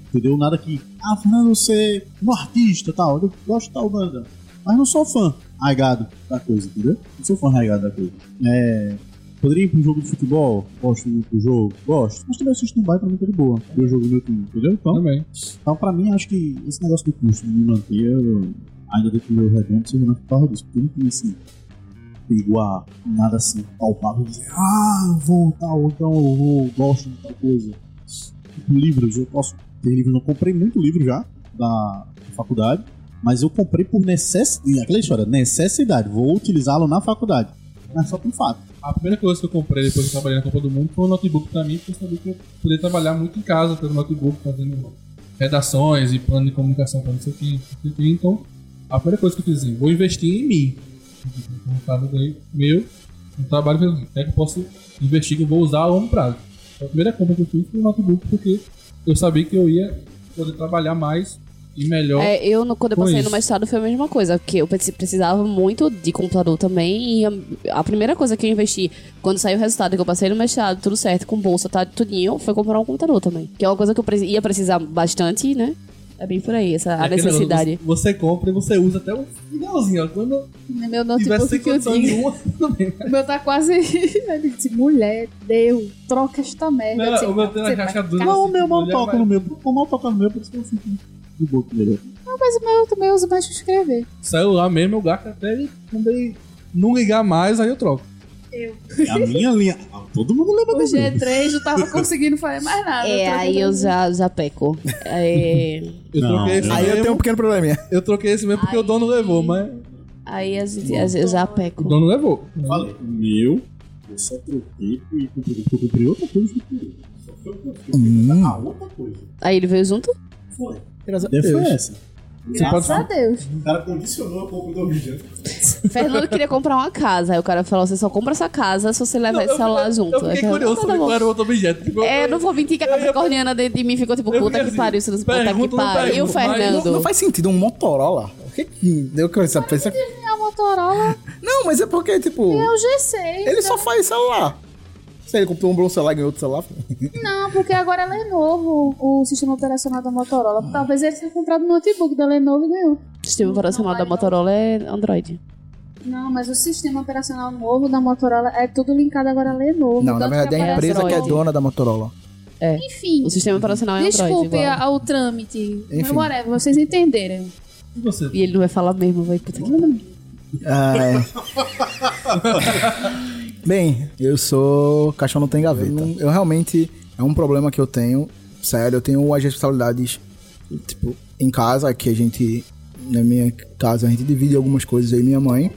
Entendeu? Nada que. Ah, Fernando, você é um artista tal. Eu gosto de tal banda. Mas não sou fã raigado da coisa, entendeu? Não sou fã raigado da coisa. É. Poderia ir pra um jogo de futebol? Gosto muito do jogo? Gosto. Mas também assisto um bairro pra mim tá de boa. Ver o jogo meu time, entendeu? Então, Também. então, pra mim, acho que esse negócio do custo de me manter, eu ainda dentro do meu redondo, seja na porra disso. Porque eu não tenho assim, a nada assim, palpável, de dizer, ah, vou tal, então eu vou, gosto de tal coisa. Livros, eu posso ter livros, eu comprei muito livro já, da faculdade, mas eu comprei por necessidade, aquela história, necessidade, vou utilizá-lo na faculdade. Mas só por fato. A primeira coisa que eu comprei depois que eu trabalhei na Copa do Mundo foi um notebook pra mim, porque eu sabia que eu poderia trabalhar muito em casa pelo notebook, fazendo redações e plano de comunicação para não sei o que. Então, a primeira coisa que eu fiz assim, vou investir em mim. Um trabalho aí meu, um trabalho que eu- é que eu posso investir que eu vou usar a longo prazo. Então, a primeira compra que eu fiz foi um notebook, porque eu sabia que eu ia poder trabalhar mais e melhor. É, eu, no- quando eu passei isso. no mestrado, foi a mesma coisa. Porque eu preci- precisava muito de computador também. E a, a primeira coisa que eu investi, quando saiu o resultado, que eu passei no mestrado, tudo certo, com bolsa, tá, tudinho, foi comprar um computador também. Que é uma coisa que eu preci- ia precisar bastante, né? É bem por aí, essa É a necessidade. negócio, Você compra e você usa até o finalzinho, ó. Quando Meu tiver sem notebook que eu condição digo. [LAUGHS] O meu tá quase. [LAUGHS] Disse, mulher, Deus, troca esta merda. Não, disse, o meu tem você na caixa dura. ficar- Não, o meu mal toca no meu. O mal toca no meu, por isso que eu fico com ele. Não, mas o meu eu também uso mais pra escrever. Celular mesmo, eu gasto até ele, quando ele não ligar mais, aí eu troco. A minha linha. ah, Todo mundo lembra O do meu. G3 não tava conseguindo fazer mais nada. É, troquei aí eu já, já peco. É, Eu Não, troquei esse. Aí eu mesmo. tenho um pequeno probleminha. Eu troquei esse mesmo porque o dono levou, mas aí a a gente- eu já o peco. dono levou. Falei, o meu, eu só troquei e comprei, eu outra coisa que eu Só foi o que eu fiz. Hum. Ah, outra coisa. Aí ele veio junto? Foi. Graças a foi Deus. Graças a Deus. O cara condicionou a compra do objeto. Fernando queria comprar uma casa. Aí o cara falou: você só compra essa casa se você levar esse celular junto. Eu fiquei eu curioso falei, sobre "Tá bom." qual era o outro objeto. Tipo, É, eu não vou mentir que a Eu ia- capricorniana dentro de mim ficou tipo, Eu puta que pariu, isso puta que não pariu. E o Fernando? Não, não faz sentido um Motorola. O que que deu que essa. A Motorola Não, mas é porque, tipo, é o G6. ele só faz celular. Ele comprou um celular e ganhou outro celular. Não, porque agora é Lenovo o sistema operacional da Motorola. Talvez ele tenha comprado um notebook da Lenovo e ganhou. O sistema operacional da Motorola é Android. Não, mas o sistema operacional novo da Motorola é tudo linkado agora a Lenovo. Não, na verdade é a empresa que é Android. dona da Motorola. Enfim, O sistema operacional é Android. desculpe igual. a- o trâmite. Enfim. Whatever, vocês entenderam. E você? E ele não vai falar mesmo, vai puta que Ah, é. [LAUGHS] Bem, eu sou caixão não tem gaveta. Eu, eu realmente é um problema que eu tenho. Sério, eu tenho as responsabilidades tipo em casa que a gente na minha casa a gente divide algumas coisas e minha mãe.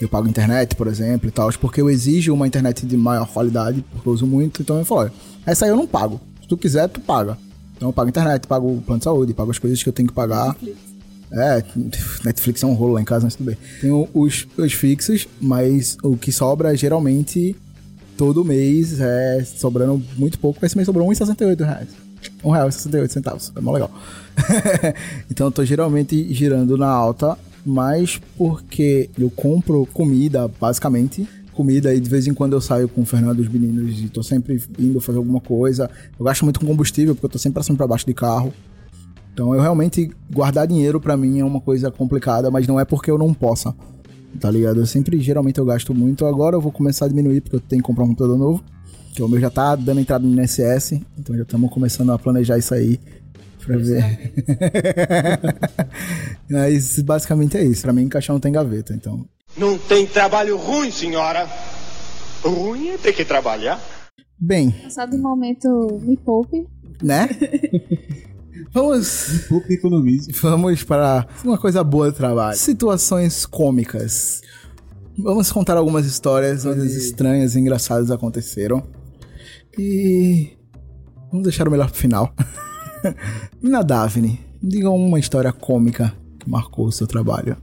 Eu pago internet, por exemplo, e tal, porque eu exijo uma internet de maior qualidade, porque eu uso muito, então eu falo, olha, essa aí eu não pago. Se tu quiser, tu paga. Então eu pago internet, pago o plano de saúde, pago as coisas que eu tenho que pagar. É, Netflix é um rolo lá em casa, mas tudo bem. Tenho os, os fixos, mas o que sobra geralmente todo mês é sobrando muito pouco. Esse mês sobrou 1,68 reais. Um real e 68 centavos. É mó legal. [LAUGHS] então eu tô geralmente girando na alta, mas porque eu compro comida, basicamente. Comida e de vez em quando eu saio com o Fernando e os meninos e tô sempre indo fazer alguma coisa. Eu gasto muito com combustível, porque eu tô sempre e pra baixo de carro. Então eu realmente guardar dinheiro pra mim é uma coisa complicada, mas não é porque eu não possa. Tá ligado? Eu sempre geralmente eu gasto muito. Agora eu vou começar a diminuir porque eu tenho que comprar um computador novo. Que o meu já tá dando entrada no INSS, então já estamos começando a planejar isso aí pra ver. [LAUGHS] Mas basicamente é isso. Pra mim, caixão não tem gaveta, então. Não tem trabalho ruim, senhora. Ruim é ter que trabalhar. Bem, Passado o momento, me poupe. né? [LAUGHS] Vamos Pouco economize. Vamos para uma coisa boa do trabalho. Situações cômicas. Vamos contar algumas histórias onde estranhas e engraçadas aconteceram. E vamos deixar o melhor pro final. [LAUGHS] Mina Daphne, diga uma história cômica que marcou o seu trabalho.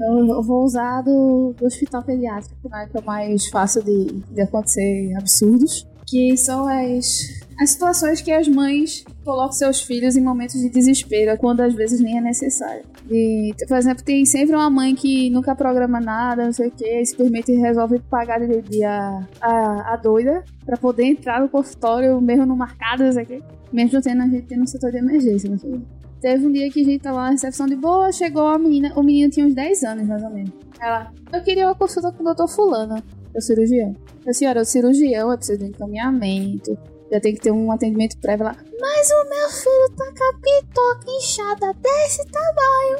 Eu, eu vou usar do, do hospital pediátrico, né? Que é o mais fácil de, de acontecer absurdos. Que são as, as situações que as mães colocam seus filhos em momentos de desespero, quando às vezes nem é necessário. E, por exemplo, tem sempre uma mãe que nunca programa nada, não sei o que, simplesmente resolve pagar de dia a, a doida pra poder entrar no consultório, mesmo no marcado, não sei o que. Mesmo tendo a gente tendo um setor de emergência, não sei o. Teve um dia que a gente tava na recepção de boa, chegou a menina, o menino tinha uns 10 anos, mais ou menos. Ela, eu queria uma consulta com o doutor fulano, o cirurgião. Eu, senhora, o cirurgião é preciso de encaminhamento, já tem que ter um atendimento prévio lá. Mas o meu filho tá com a pitoca inchada desse tamanho,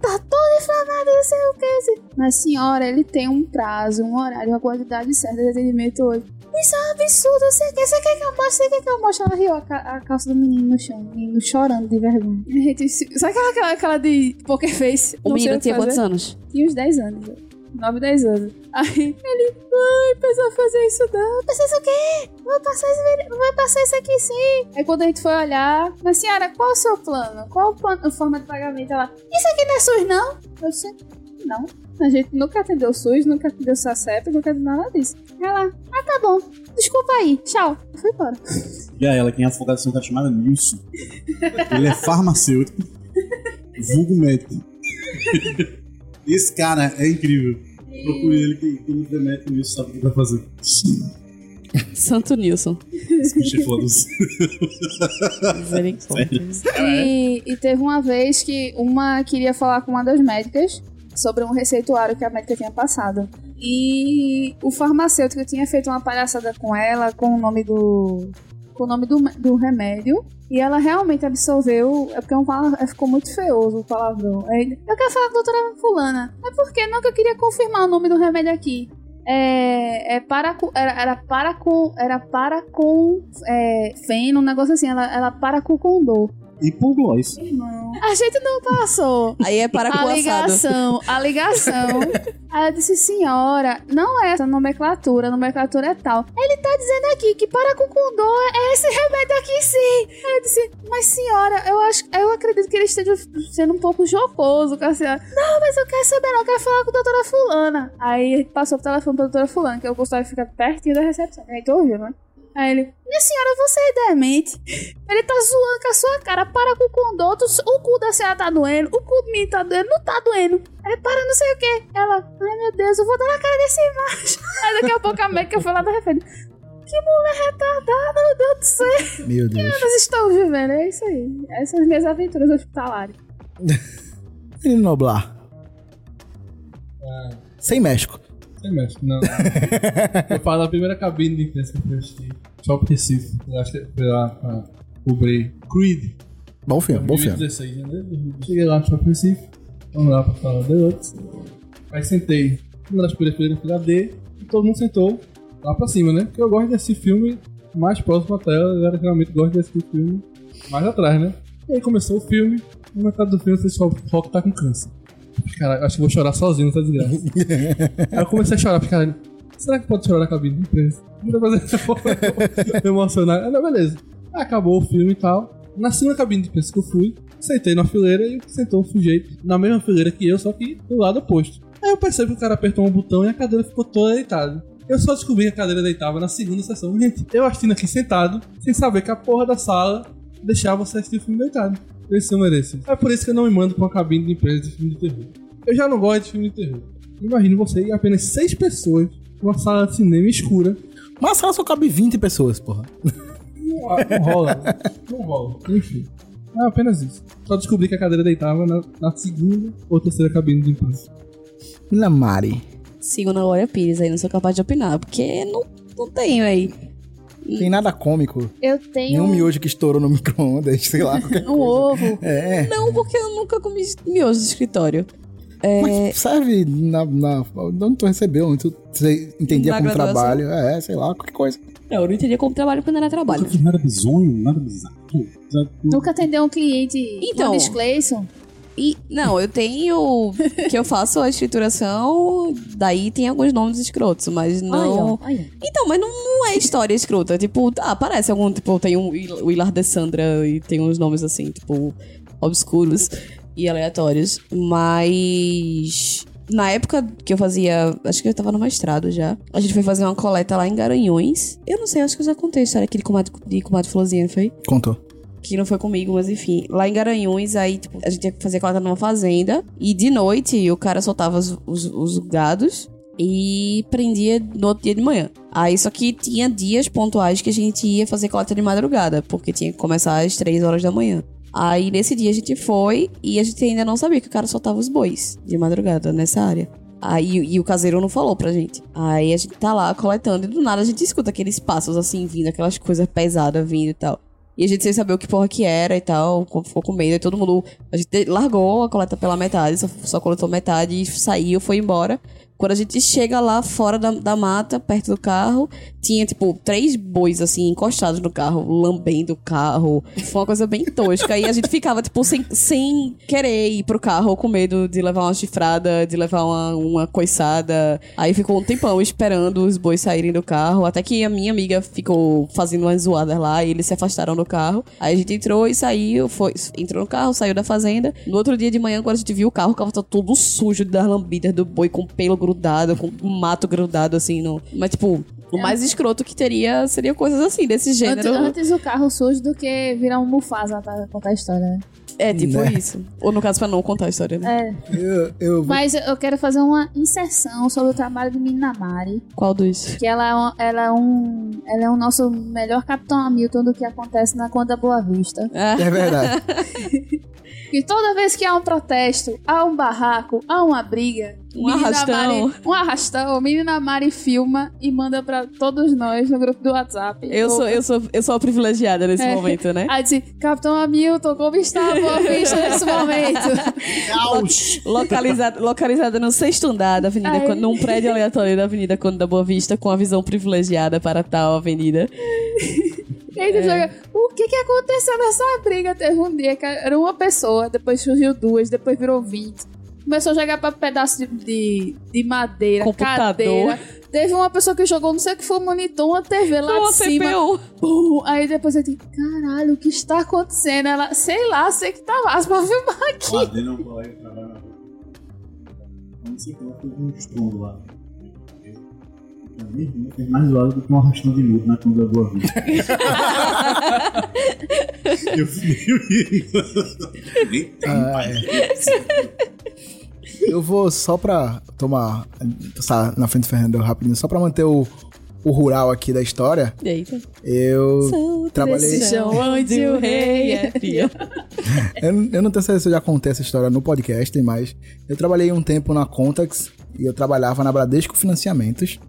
tá todo inflamado, não sei o que. Mas senhora, ele tem um prazo, um horário, uma quantidade certa de atendimento hoje. Isso é um absurdo, você quer, você quer que eu mostre, você quer que eu mostre? Ela riu a, ca- a calça do menino no chão, o menino chorando de vergonha. Gente Sabe aquela, aquela, aquela de poker face? O menino tinha fazer. quantos anos? Tinha uns 10 anos. 9, 10 anos. Aí ele, ai, precisa fazer isso não. Precisa o quê? Vou passar, esse, vou passar isso aqui sim. Aí quando a gente foi olhar, mas senhora, qual o seu plano? Qual a forma de pagamento? Ela, isso aqui não é SUS não? Eu disse, não. A gente nunca atendeu SUS, nunca atendeu SACEP, nunca atendeu nada disso. Ela, ah, tá bom. Desculpa aí. Tchau. Eu fui embora. E aí, ela quem é afogado, um cara chamado Nilson. Ele é farmacêutico. Vulgo médico. Esse cara é incrível. Procure ele que quando vê médico nisso sabe o que vai fazer. [LAUGHS] Santo Nilson. Esse bicho é foda. Misericórdia. E, e teve uma vez que uma queria falar com uma das médicas sobre um receituário que a médica tinha passado. E o farmacêutico tinha feito uma palhaçada com ela com o nome do. O nome do, do remédio. E ela realmente absorveu. É porque é um pala- ficou muito feioso o palavrão. Aí eu quero falar com a doutora Fulana. Mas por que não que eu queria confirmar o nome do remédio aqui? É, é para era, era para com era para com é, feno, um negócio assim, ela, ela para com condor. E por Blois. A gente não passou Aí é para com a o ligação, a ligação. Aí eu disse, senhora, não é essa nomenclatura, a nomenclatura é tal. Ele tá dizendo aqui que para com condor é esse remédio aqui sim. Aí eu disse, mas senhora, eu acho, eu acredito que ele esteja sendo um pouco jocoso com a senhora. Não, mas eu quero saber, não, eu quero falar com a doutora fulana. Aí passou pro telefone pra doutora fulana, que o consultório fica pertinho da recepção. Aí tô ouvindo, né? Aí ele, minha senhora, você é demente. Ele tá zoando com a sua cara. Para com o condor. tu- O cu da senhora tá doendo. O cu do menino tá doendo. Não tá doendo. Aí para não sei o que. Ela, ai meu Deus, eu vou dar na cara desse macho. [LAUGHS] Aí daqui a pouco a médica foi lá da referência. Que mulher retardada, meu Deus do céu. Meu Deus. Vocês estão vivendo, é isso aí. Essas são as minhas aventuras hospitalares. [LAUGHS] Menino Noblar. Ah, Sem México. Sem México, não. [LAUGHS] eu falo da primeira cabine de imprensa que eu assisti. Shopping Recife. Eu acho que foi lá pra cobrir Creed. Bom filme, bom filme. 2016, né? Cheguei lá no Shopping Recife. Vamos lá pra falar Deluxe. Aí sentei uma das fileiras na fila D. E todo mundo sentou lá pra cima, né? Porque eu gosto de assistir filme mais próximo à tela. Eu geralmente gosto de assistir filme mais atrás, né? E aí começou o filme. Na metade do filme, o Rock tá com câncer. Cara, acho que vou chorar sozinho nessa desgraça. Aí eu comecei a chorar, porque, cara, será que pode chorar na cabine de imprensa? Não dá pra me emocionar. Ah, não, beleza. Aí acabou o filme e tal. Na segunda cabine de imprensa que eu fui, sentei na fileira e sentou um sujeito na mesma fileira que eu, só que do lado oposto. Aí eu percebi que o cara apertou um botão e a cadeira ficou toda deitada. Eu só descobri que a cadeira deitava na segunda sessão. Gente, eu assistindo aqui sentado, sem saber que a porra da sala deixava você assistir o filme deitado. Esse eu mereço. É por isso que eu não me mando pra uma cabine de empresa de filme de terror. Eu já não gosto de filme de terror. Imagine você e apenas seis pessoas numa sala de cinema escura. Mas a sala só cabe 20 pessoas, porra. Não, não rola. Não rola. Enfim. É apenas isso. Só descobri que a cadeira deitava na, na segunda ou terceira cabine de imprensa. Menina Mari. Sigo na Glória Pires aí, não sou capaz de opinar, porque não, não tenho aí. Tem nada cômico. Eu tenho Nenhum miojo que estourou no [LAUGHS] micro-ondas, sei lá. qualquer um ovo. É, Não, porque eu nunca comi miojo de escritório. É, mas serve na, na. Onde tu recebeu, onde tu você entendia Na como graduação? trabalho. É, sei lá, qualquer coisa. não, eu não entendia como trabalho quando era trabalho. Nunca fiz nada bizonho, nada bizarro. Nunca atendeu um cliente Então. Clayson? E, não, eu tenho. que eu faço a escrituração, daí tem alguns nomes escrotos, mas não. Então, mas não, não é história escrota. Tipo, ah, parece algum. Tipo, tem um Will- Willard de Sandra e tem uns nomes assim, tipo, obscuros e aleatórios. Mas. Na época que eu fazia. Acho que eu tava no mestrado já. A gente foi fazer uma coleta lá em Garanhões. Eu não sei, acho que eu já contei a história aqui de comadre, de comadre Florzinha, não foi? Contou. Que não foi comigo, mas enfim. Lá em Garanhuns, aí, tipo, a gente ia fazer coleta numa fazenda. E de noite, o cara soltava os, os, os gados e prendia no outro dia de manhã. Aí, só que tinha dias pontuais que a gente ia fazer coleta de madrugada, porque tinha que começar às 3 horas da manhã. Aí, nesse dia, a gente foi e a gente ainda não sabia que o cara soltava os bois de madrugada nessa área. Aí, e o caseiro não falou pra gente. Aí a gente tá lá coletando e do nada a gente escuta aqueles passos assim vindo, aquelas coisas pesadas vindo e tal. E a gente sem saber o que porra que era e tal, ficou com medo. E todo mundo. A gente largou a coleta pela metade, só, só coletou metade e saiu, foi embora. Quando a gente chega lá fora da, da mata, perto do carro, tinha, tipo, três bois, assim, encostados no carro, lambendo o carro. Foi uma coisa bem tosca. e a gente ficava, tipo, sem, sem querer ir pro carro, com medo de levar uma chifrada, de levar uma, uma coiçada. Aí ficou um tempão esperando os bois saírem do carro, até que a minha amiga ficou fazendo umas zoadas lá e eles se afastaram do carro. Aí a gente entrou e saiu, foi, entrou no carro, saiu da fazenda. No outro dia de manhã, quando a gente viu o carro, o carro tá todo sujo das lambidas do boi, com pelo grudado, com mato grudado, assim, no... Mas, tipo, O mais escroto que teria seria coisas assim, desse Antes, gênero. antes o carro sujo do que virar um Mufasa pra contar a história, né? É, tipo Né? isso. Ou no caso, pra não contar a história, né? É. Eu, eu vou- Mas eu quero fazer uma inserção sobre o trabalho de Menina Mari. Qual dos? Que ela é, um, ela é um. Ela é o nosso melhor Capitão Hamilton do que acontece na Conta Boa Vista. [LAUGHS] Ah, É verdade. [LAUGHS] E toda vez que há um protesto, há um barraco, há uma briga, Um Menina arrastão. Mari, um arrastão, Menina Mari filma e manda pra todos nós no grupo do WhatsApp. eu, sou, eu, sou, eu sou a privilegiada nesse É. momento, né? [LAUGHS] Aí diz, Capitão Hamilton, como está a Boa Vista nesse momento? Localizada, localizada no sexto andar da Avenida, num prédio aleatório da Avenida Conde da Boa Vista, com a visão privilegiada para tal avenida. E aí tu joga, o que que aconteceu nessa briga? Teve um dia que era uma pessoa, depois surgiu duas, depois virou 20. Começou a jogar pra pedaço de, de, de madeira, Computador. cadeira. Teve uma pessoa que jogou, não sei o que foi, um monitor, uma TV lá Uma de cima. CPU. Pum. Aí depois eu digo, caralho, o que está acontecendo? Ela, sei lá, sei que tá massa pra filmar aqui. Lá não colega que trabalha na rua. Não sei que ela fez um estrondo lá. Pra mim, fez mais zoado do que um arrastão de nudo na conta da Boa Vida. [LAUGHS] eu fui. Nem tem Ah, mais. Eu vou só pra tomar. Passar na frente do Fernando rapidinho, só pra manter o, o rural aqui da história. Eita. Eu trabalhei. Desse chão onde o rei é fria. [LAUGHS] Eu, eu não tenho certeza se eu já contei essa história no podcast, mas eu trabalhei um tempo na Contax e eu trabalhava na Bradesco Financiamentos.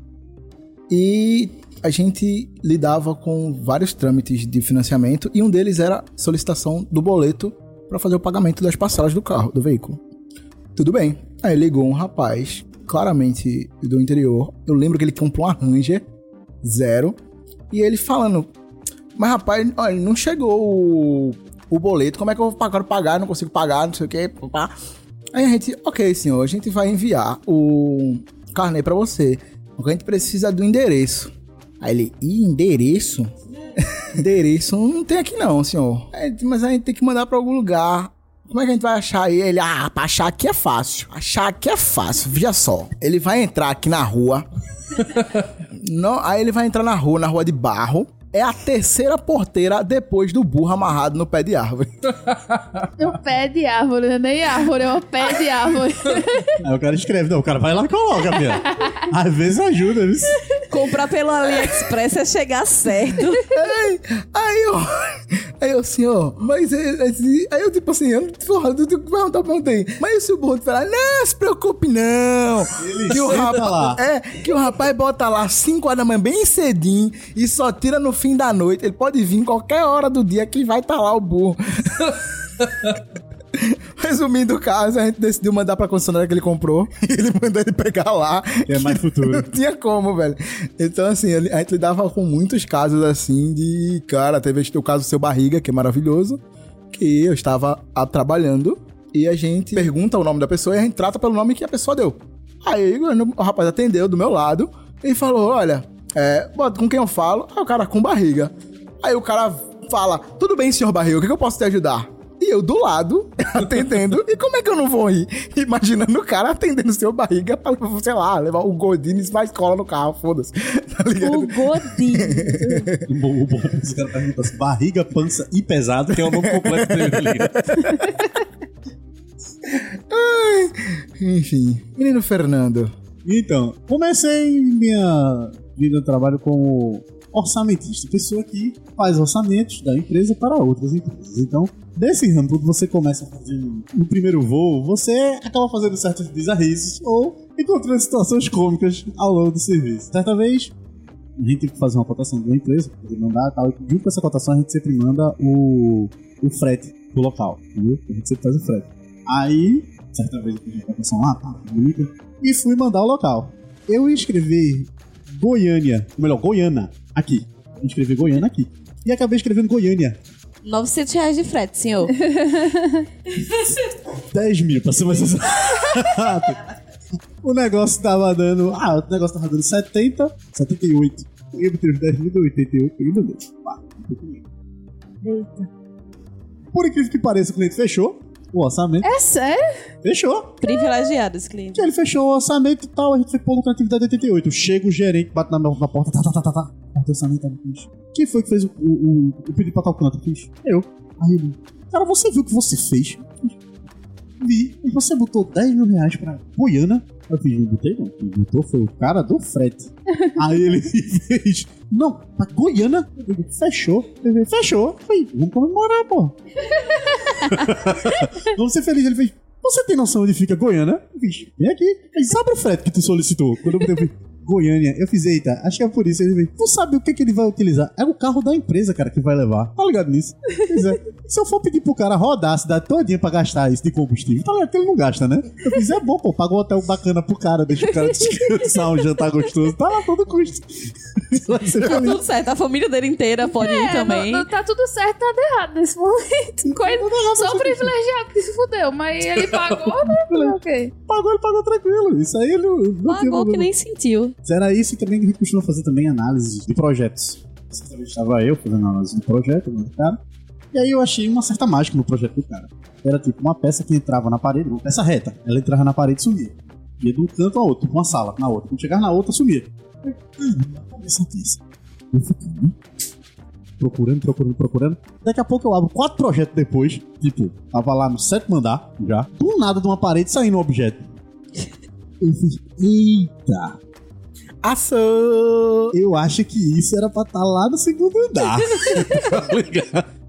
E a gente lidava com vários trâmites de financiamento e um deles era solicitação do boleto para fazer o pagamento das parcelas do carro, do veículo. Tudo bem. Aí ligou um rapaz, claramente do interior. Eu lembro que ele comprou uma Ranger zero e ele falando: Mas rapaz, olha, não chegou o, o boleto, como é que eu vou pagar? Não consigo pagar, não sei o que. Aí a gente, ok, senhor, a gente vai enviar o carnê pra você. O que a gente precisa do endereço. Aí ele, e endereço? [LAUGHS] endereço não tem aqui não, senhor. É, mas a gente tem que mandar pra algum lugar. Como é que a gente vai achar? Ele, ah, pra achar aqui é fácil. Achar aqui é fácil, veja só. Ele vai entrar aqui na rua. [LAUGHS] Não, aí ele vai entrar na rua, na rua de barro. É a terceira porteira depois do burro amarrado no pé de árvore. É um pé de árvore, não é nem árvore, é um pé de árvore. [LAUGHS] Aí o cara escreve, não, o cara vai lá e coloca, filho. Às vezes ajuda, viu? Comprar pelo AliExpress é chegar certo. Aí, aí eu, aí eu, senhor, mas é- esse- aí eu, tipo assim, eu não porra, eu tenho que perguntar pra ontem. Mas se o burro falar, não, se preocupe não. Ele que o rapaz, lá. É, que o rapaz bota lá 5 horas da manhã, bem cedinho, e só tira no fim da noite. Ele pode vir qualquer hora do dia que vai estar lá o burro. [LAUGHS] Resumindo o caso, a gente decidiu mandar pra concessionária que ele comprou. [LAUGHS] E ele mandou ele pegar lá. É mais futuro. Não tinha como, velho. Então, assim, a gente lidava com muitos casos assim de. Cara, teve o caso do seu barriga, que é maravilhoso. Que eu estava trabalhando e a gente pergunta o nome da pessoa e a gente trata pelo nome que a pessoa deu. Aí o rapaz atendeu do meu lado e falou: Olha, é, bota, com quem eu falo? Aí o cara com barriga. Aí o cara fala: Tudo bem, senhor barriga, o que que eu posso te ajudar? E eu do lado, [LAUGHS] atendendo. e como é que eu não vou rir? Imaginando o cara atendendo seu barriga pra, sei lá, levar o Godines mais cola no carro, foda-se. [LAUGHS] Tá ligado? O Godinho. [LAUGHS] O bom, o bom é que esse cara pergunta assim, barriga, pança e pesado, que é o nome completo dele, tá? Enfim, menino Fernando. Então, comecei minha vida no trabalho como orçamentista, pessoa que faz orçamentos da empresa para outras empresas. Então, desse ramo, quando você começa a fazer no primeiro voo, você acaba fazendo certos bizarrices ou encontrando situações cômicas ao longo do serviço. Certa vez, a gente teve que fazer uma cotação de uma empresa, poder mandar tal, e junto com essa cotação a gente sempre manda o, o frete pro local, entendeu? A gente sempre faz o frete. Aí, certa vez eu fiz uma cotação lá, tá, e fui mandar o local. Eu ia escrever Goiânia, ou melhor, Goiânia, aqui. Eu escrevi Goiânia aqui. E acabei escrevendo Goiânia. 900 reais de frete, senhor. [LAUGHS] 10 mil, pra ser mais exato. o negócio tava dando. Ah, o negócio tava dando 70, 78. Eu botei os 10 mil, deu 88, peguei beleza. Pá, não tem problema. Eita. Por incrível que pareça, o cliente fechou. O orçamento. É sério? Fechou. Privilegiado esse cliente. Ele fechou o orçamento e tal, a gente foi pôr lucratividade 88. Chega o gerente, bate na, na porta, tá, tá, tá, tá, tá. O orçamento tá no fiz. Quem foi que fez o, o, o, o pedido pra tal canto? Fiz. Eu. Aí ele, cara, você viu o que você fez? Vi. E você botou 10 mil reais pra Goiânia? Eu fiz, não botei não. Quem botou foi o cara do frete. [LAUGHS] Aí ele [LAUGHS] fez, não, pra Goiânia? Eu digo, fechou. Fechou. Eu falei, vamos comemorar, pô. [LAUGHS] Vamos ser felizes. Ele fez, você tem noção onde fica Goiânia? Eu fiz, vem aqui. Ele sabe o frete que tu solicitou. Quando eu botei, eu fiz, Goiânia. Eu fiz, eita, acho que é por isso. Ele fez, tu sabe o que, que ele vai utilizar? É o carro da empresa, cara, que vai levar. Tá ligado nisso? Pois é. [LAUGHS] Se eu for pedir pro cara rodar a cidade todinha pra gastar isso de combustível, tá ligado que ele não gasta, né? Eu fiz, é bom, pô, paga um hotel bacana pro cara, deixa o cara descansar, um jantar gostoso. Tá lá todo custo. Tá tudo certo, a família dele inteira pode ir É, também. não- não tá tudo certo, tá errado nesse momento. Coisa, só o privilegiado que se fudeu, mas ele pagou, né? [LAUGHS] Ok. Pagou, ele pagou tranquilo. Isso aí ele não, não Pagou que nem sentiu. Era isso e também a gente costuma fazer também análise de projetos. Estava eu fazendo análise do projeto do cara. E aí eu achei uma certa mágica no projeto do cara. Era tipo uma peça que entrava na parede, uma peça reta. Ela entrava na parede e sumia. Ia de um canto a outro, tipo uma sala, na outra. Quando chegava na outra, sumia. Eu, fiquei, né? Procurando, procurando, procurando. Daqui a pouco eu abro quatro projetos depois. Tipo, tava lá no sétimo andar já. Do nada de uma parede saindo um objeto. Eu fiz, eita, Assou! eu acho que isso era pra estar lá no segundo andar. Tá? [LAUGHS]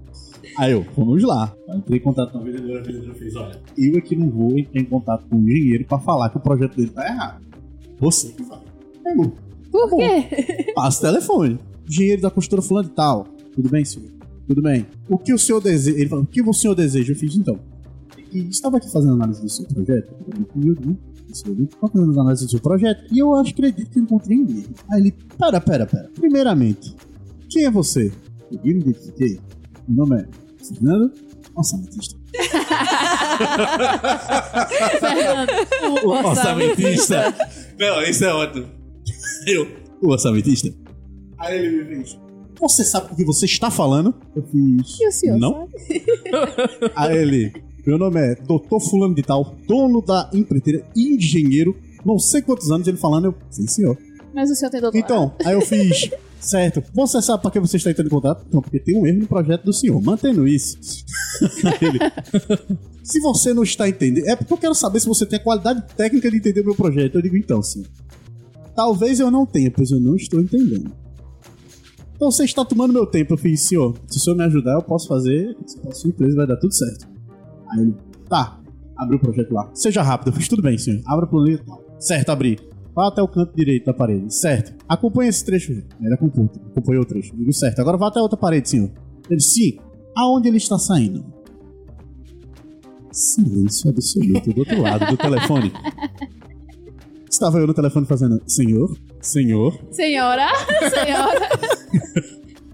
Aí eu, vamos lá. Entrei em contato com a vendedora, a vendedora fez, olha, eu aqui não vou entrar em contato com o engenheiro pra falar que o projeto dele tá errado. Você que vai. Eu, Por quê? passa o telefone. Engenheiro da construtora fulano e tal. Tudo bem, senhor? Tudo bem. O que o senhor deseja? Ele falou, o que o senhor deseja? Eu fiz, então. E estava aqui fazendo análise do seu projeto. Eu né? Estava fazendo análise do seu projeto. E eu acho, acredito que eu encontrei um erro. Aí ele, pera, pera, pera. Primeiramente, quem é você? Eu me identifiquei. Meu nome é Fernando Orçamentista. o orçamentista. Não, isso é ótimo. Eu, o orçamentista. Aí ele me fez. Você sabe o que você está falando? Eu fiz. E o senhor Não. Aí ele. Meu nome é Doutor Fulano de Tal, dono da empreiteira, engenheiro, não sei quantos anos ele falando, eu. Sim, senhor. Mas o senhor tem doutorado. Então, aí eu fiz. [LAUGHS] Certo. Você sabe para que você está entrando em contato? Não, porque tem um erro no projeto do senhor. Mantendo isso. [LAUGHS] Ele, se você não está entendendo, é porque eu quero saber se você tem a qualidade técnica de entender o meu projeto. Eu digo, então, senhor. Talvez eu não tenha, pois eu não estou entendendo. Então você está tomando meu tempo. Eu fiz, senhor, se o senhor me ajudar, eu posso fazer. Se for surpresa, vai dar tudo certo. Aí ele, tá. Abriu o projeto lá. Seja rápido. Eu fiz tudo bem, senhor. Abra o planilha tal. Certo, abri. Vá até o canto direito da parede. Certo. Acompanhe esse trecho. Era com ponto. Acompanhou o trecho. Digo certo. Agora vá até a outra parede, senhor. Ele, sim. Aonde ele está saindo? Silêncio absoluto do outro lado do telefone. [LAUGHS] Estava eu no telefone fazendo, senhor, senhor, Senhora, [LAUGHS] senhora.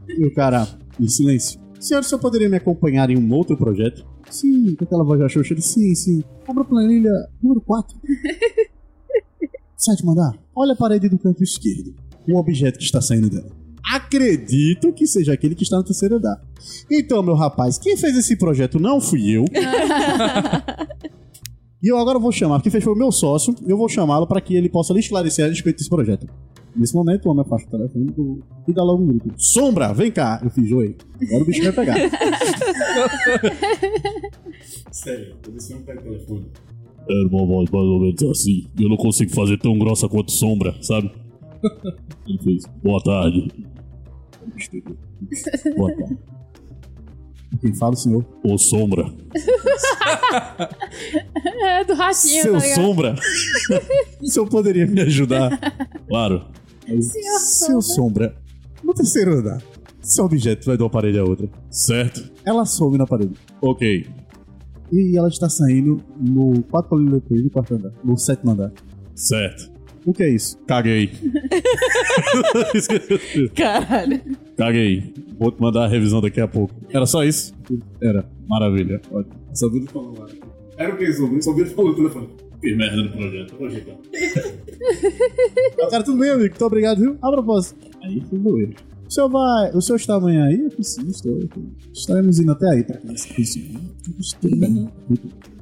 e o cara, em silêncio. Senhor, o senhor poderia me acompanhar em um outro projeto? Sim, com aquela voz da Xuxa. Ele, sim, sim. Abra a planilha número 4. Sétimo andar. Olha a parede do canto esquerdo. Um objeto que está saindo dela. Acredito que seja aquele que está no terceiro andar. Então, meu rapaz, quem fez esse projeto não fui eu. [LAUGHS] e eu agora vou chamar, porque fez foi o meu sócio, eu vou chamá-lo para que ele possa lhe esclarecer a respeito desse projeto. Nesse momento, o homem afasta o telefone do- e dá logo um grito. Sombra, vem cá! Eu fiz, oi. Agora o bicho vai pegar. [LAUGHS] Sério, eu disse não pega o telefone. Era uma voz mais ou menos assim. Eu não consigo fazer tão grossa quanto sombra, sabe? [LAUGHS] Ele fez. Boa tarde. O bicho pegou. Boa tarde. Quem fala, senhor? Ô sombra. [LAUGHS] É do ratinho, Seu tá sombra. O senhor poderia me ajudar? Claro. Aí, Seu sombra. No terceiro andar. Seu objeto vai de uma parede a outra. Certo? Ela some na parede. Ok. E ela está saindo no 4 poliletores do quarto andar. No sétimo andar. Certo. O que é isso? Caguei. [LAUGHS] Caralho. Caguei. Vou te mandar a revisão daqui a pouco. Era só isso? Era. Maravilha. Ótimo. Só vi ele falando lá. Era o que, Sombra? Só vi ele falando no telefone. Fiz merda no projeto. Projetão. Ah, [LAUGHS] cara, tudo bem, amigo. Muito obrigado, viu? A propósito. Aí foi meu erro. O senhor vai. O senhor está amanhã aí? Sim, estou. Estaremos indo até aí. Eu disse, Tudo bem. Bem.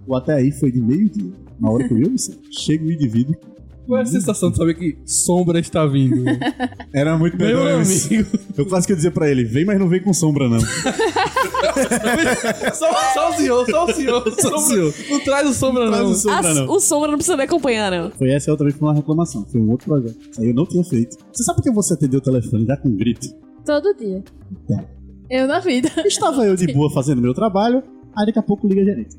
O até aí foi de meio-dia. Na hora que eu disse, chega o indivíduo. Qual é a sensação de saber que sombra está vindo? [LAUGHS] Era muito Meu melhor. amigo. Eu quase que eu dizia pra ele: vem, mas não vem com sombra, não. [LAUGHS] só, só o senhor, só o senhor. [LAUGHS] Sombra, senhor. Não traz o sombra, não. o sombra, As- não. o Sombra não precisa me acompanhar, não. Foi essa outra vez que foi uma reclamação. Foi um outro projeto. Isso aí eu não tinha feito. Você sabe por que você atendeu o telefone já com grito? Todo dia. Tá. Eu na vida. Estava eu de boa fazendo meu trabalho, aí daqui a pouco liga a gerente.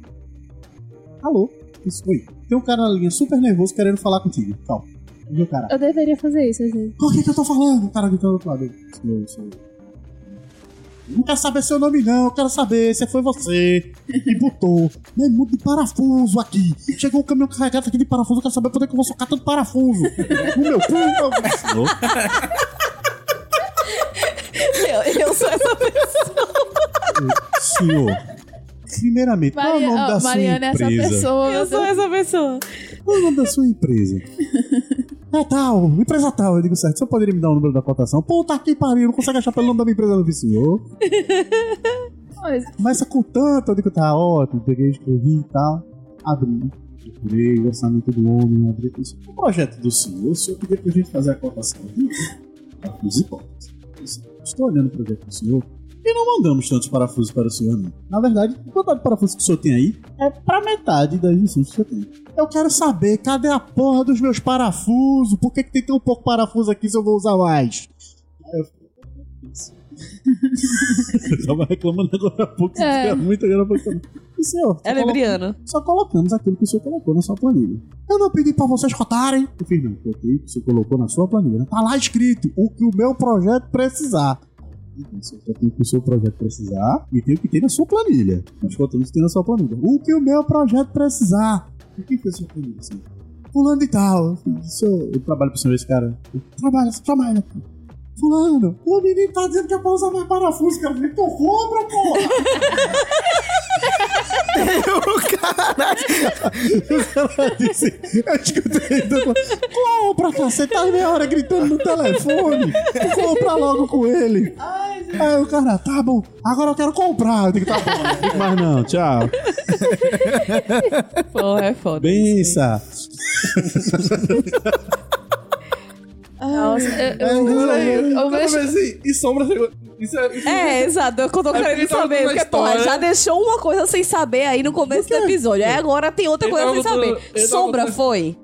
Alô? Isso, oi. Tem um cara na linha super nervoso querendo falar contigo. Calma. O cara, Eu deveria fazer isso às vezes. o que que eu tô falando? O cara gritando do outro lado. Senhor, senhor. Não quero saber seu nome, não. Eu quero saber se foi você que botou né, muito de parafuso aqui. Chegou um caminhão carregado aqui de parafuso. Eu quero saber por que eu vou socar tanto parafuso. O meu cu, meu. Eu, eu sou essa pessoa. Senhor. Primeiramente, qual é o nome da sua Mariana é essa empresa? pessoa. Eu sou essa pessoa. Qual é o nome da sua empresa? [LAUGHS] É tal, empresa tal. Eu digo certo, você poderia me dar o número da cotação? Puta que pariu, não consegue achar pelo nome da minha empresa, não vi, senhor. Mas, com tanto, eu digo, tá ótimo, peguei, escrevi e tal. Abri, procurei o orçamento do homem, abri isso. O projeto do senhor, o senhor pediu pra gente fazer a cotação aqui. E portas. Eu disse, Estou olhando o projeto do senhor e não mandamos tantos parafusos para o senhor, não. Na verdade, a quantidade de parafusos que o senhor tem aí é pra metade das licenças que eu tenho. Eu quero saber, cadê a porra dos meus parafusos? Por que, que tem tão pouco parafuso aqui se eu vou usar mais? Aí eu fiquei, eu tava reclamando agora há pouco, É. muito agora há pouco. E, senhor, É lebriano. só colocamos aquilo que o senhor colocou na sua planilha. Eu não pedi pra vocês cotarem. Eu fiz, não, coloquei o que o senhor colocou na sua planilha. Tá lá escrito o que o meu projeto precisar. Então, se eu tenho o que o seu projeto precisar e tem o que tem na sua planilha. Nós contamos o que tem na sua planilha. O que o meu projeto precisar. O que fez a sua planilha? Assim? Fulano e tal. Eu, fiz, "Senhor, eu trabalho pro senhor esse cara. Trabalha, você trabalha. Fulano, o menino tá dizendo que é pra usar mais parafuso, cara. Eu tô compra, porra! [LAUGHS] O cara disse, eu escutei do lado, compra, você tá meia hora gritando no telefone, compra logo com ele. Aí o cara, tá bom, agora eu quero comprar. Eu digo, tá bom, mais não, tchau. Porra, é foda. Bença. Nossa, eu, É, eu, eu, eu, eu Quando eu vejo- assim, e sombra chegou. Isso é. Isso É, exato, eu tô É querendo tava saber. Porque, porra, já deixou uma coisa sem saber aí no começo do episódio. Aí agora tem outra coisa sem saber. Sombra foi?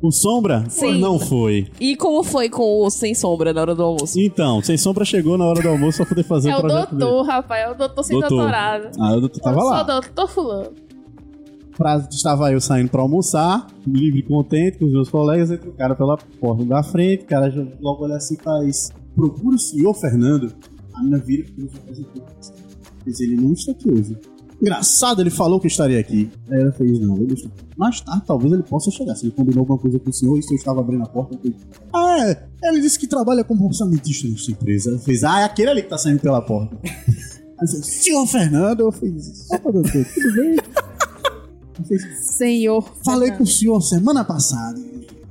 O Sombra? Sim. Não foi. E como foi com o sem sombra na hora do almoço? Então, Sem Sombra chegou na hora do almoço pra poder fazer é o o projeto dele. doutor, rapaz. É o doutor sem Doutor. doutorado. Ah, o doutor tava eu lá. sou doutor fulano. Pra, estava eu saindo pra almoçar, livre e contente com os meus colegas, entra o cara pela porta da frente, o cara logo olha assim e faz. Procura o senhor Fernando. A menina vira e já faz um pouco. Mas ele não está aqui hoje. Engraçado, ele falou que estaria aqui. Aí ela fez, não, ele está. Mais tarde, talvez ele possa chegar. Se ele combinou alguma coisa com o senhor e o senhor estava abrindo a porta, eu ah, é. Ele disse que trabalha como orçamentista nessa empresa. Ela fez, ah, é aquele ali que tá saindo pela porta. [LAUGHS] Aí eu falei, senhor Fernando, eu fiz, opa, doutor, tudo bem? Senhor. Falei com o senhor semana passada.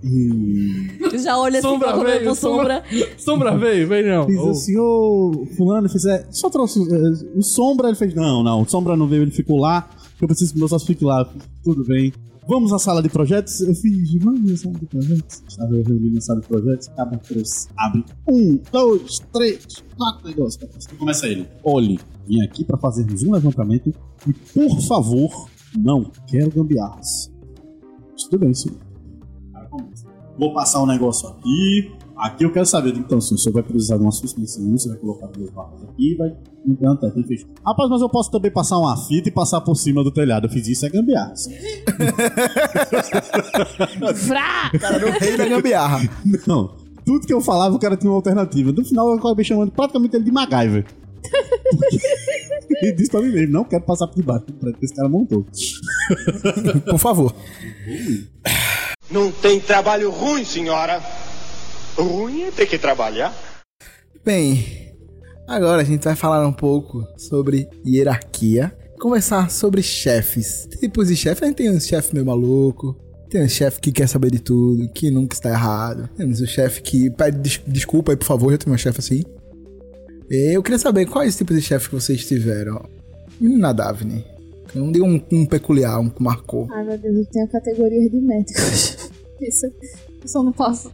Hum, Já olha assim Sombra pra veio, sombra. Sombra veio, veio não. fiz Oh. o senhor fulano, fez, é, só trouxe é, o sombra, ele fez, não, não, o sombra não veio, ele ficou lá, eu preciso que meu sócio fique lá, tudo bem. Vamos à sala de projetos? Eu fiz, vamos à sala de projetos. Estava eu reunindo na sala de projetos, cada trouxe, abre. Um, dois, três, quatro negócios. Começa ele. Olhe, vim aqui para fazermos um levantamento e, por favor, não quero gambiarras. Tudo bem, senhor. Vou passar um negócio aqui. Aqui eu quero saber, então, se o senhor vai precisar de uma suspensão, você vai colocar dois barras aqui e vai implantar. Ele fez, Rapaz, mas eu posso também passar uma fita e passar por cima do telhado. Eu fiz isso, é gambiarra. Vrá! Cara, no rei da gambiarra. Não. Tudo que eu falava, o cara tinha uma alternativa. No final, eu acabei chamando praticamente ele de MacGyver. [LAUGHS] Ele disse pra mim mesmo, não quero passar por debaixo do prédio que esse cara montou. Por favor. Não tem trabalho ruim, senhora. Ruim é ter que trabalhar. Bem, agora a gente vai falar um pouco sobre hierarquia. Conversar sobre chefes. Tipos de chefe. A gente tem um chefe meio maluco. Tem um chefe que quer saber de tudo, que nunca está errado. Temos o chefe que pede des- desculpa aí, por favor. Eu tenho um chefe assim. Eu queria saber quais tipos de chefe que vocês tiveram na Davine. Não diga um, um peculiar, um que marcou. Ai, meu Deus, eu tenho categorias de médicos. [LAUGHS] Isso, eu só não posso.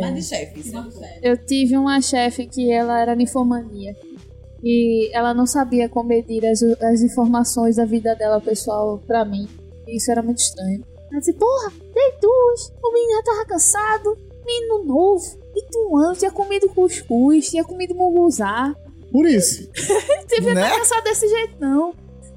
Mas de chefes. Eu tive uma chefe que ela era ninfomania. E ela não sabia como medir as, as informações da vida dela pessoal pra mim. E isso era muito estranho. Ela disse, porra, dei duas. O menino já tava cansado. Menino novo. Tu antes tinha comido cuscuz, tinha comido munguzá. Por isso. [LAUGHS] Teve Né? cansado desse jeito, não.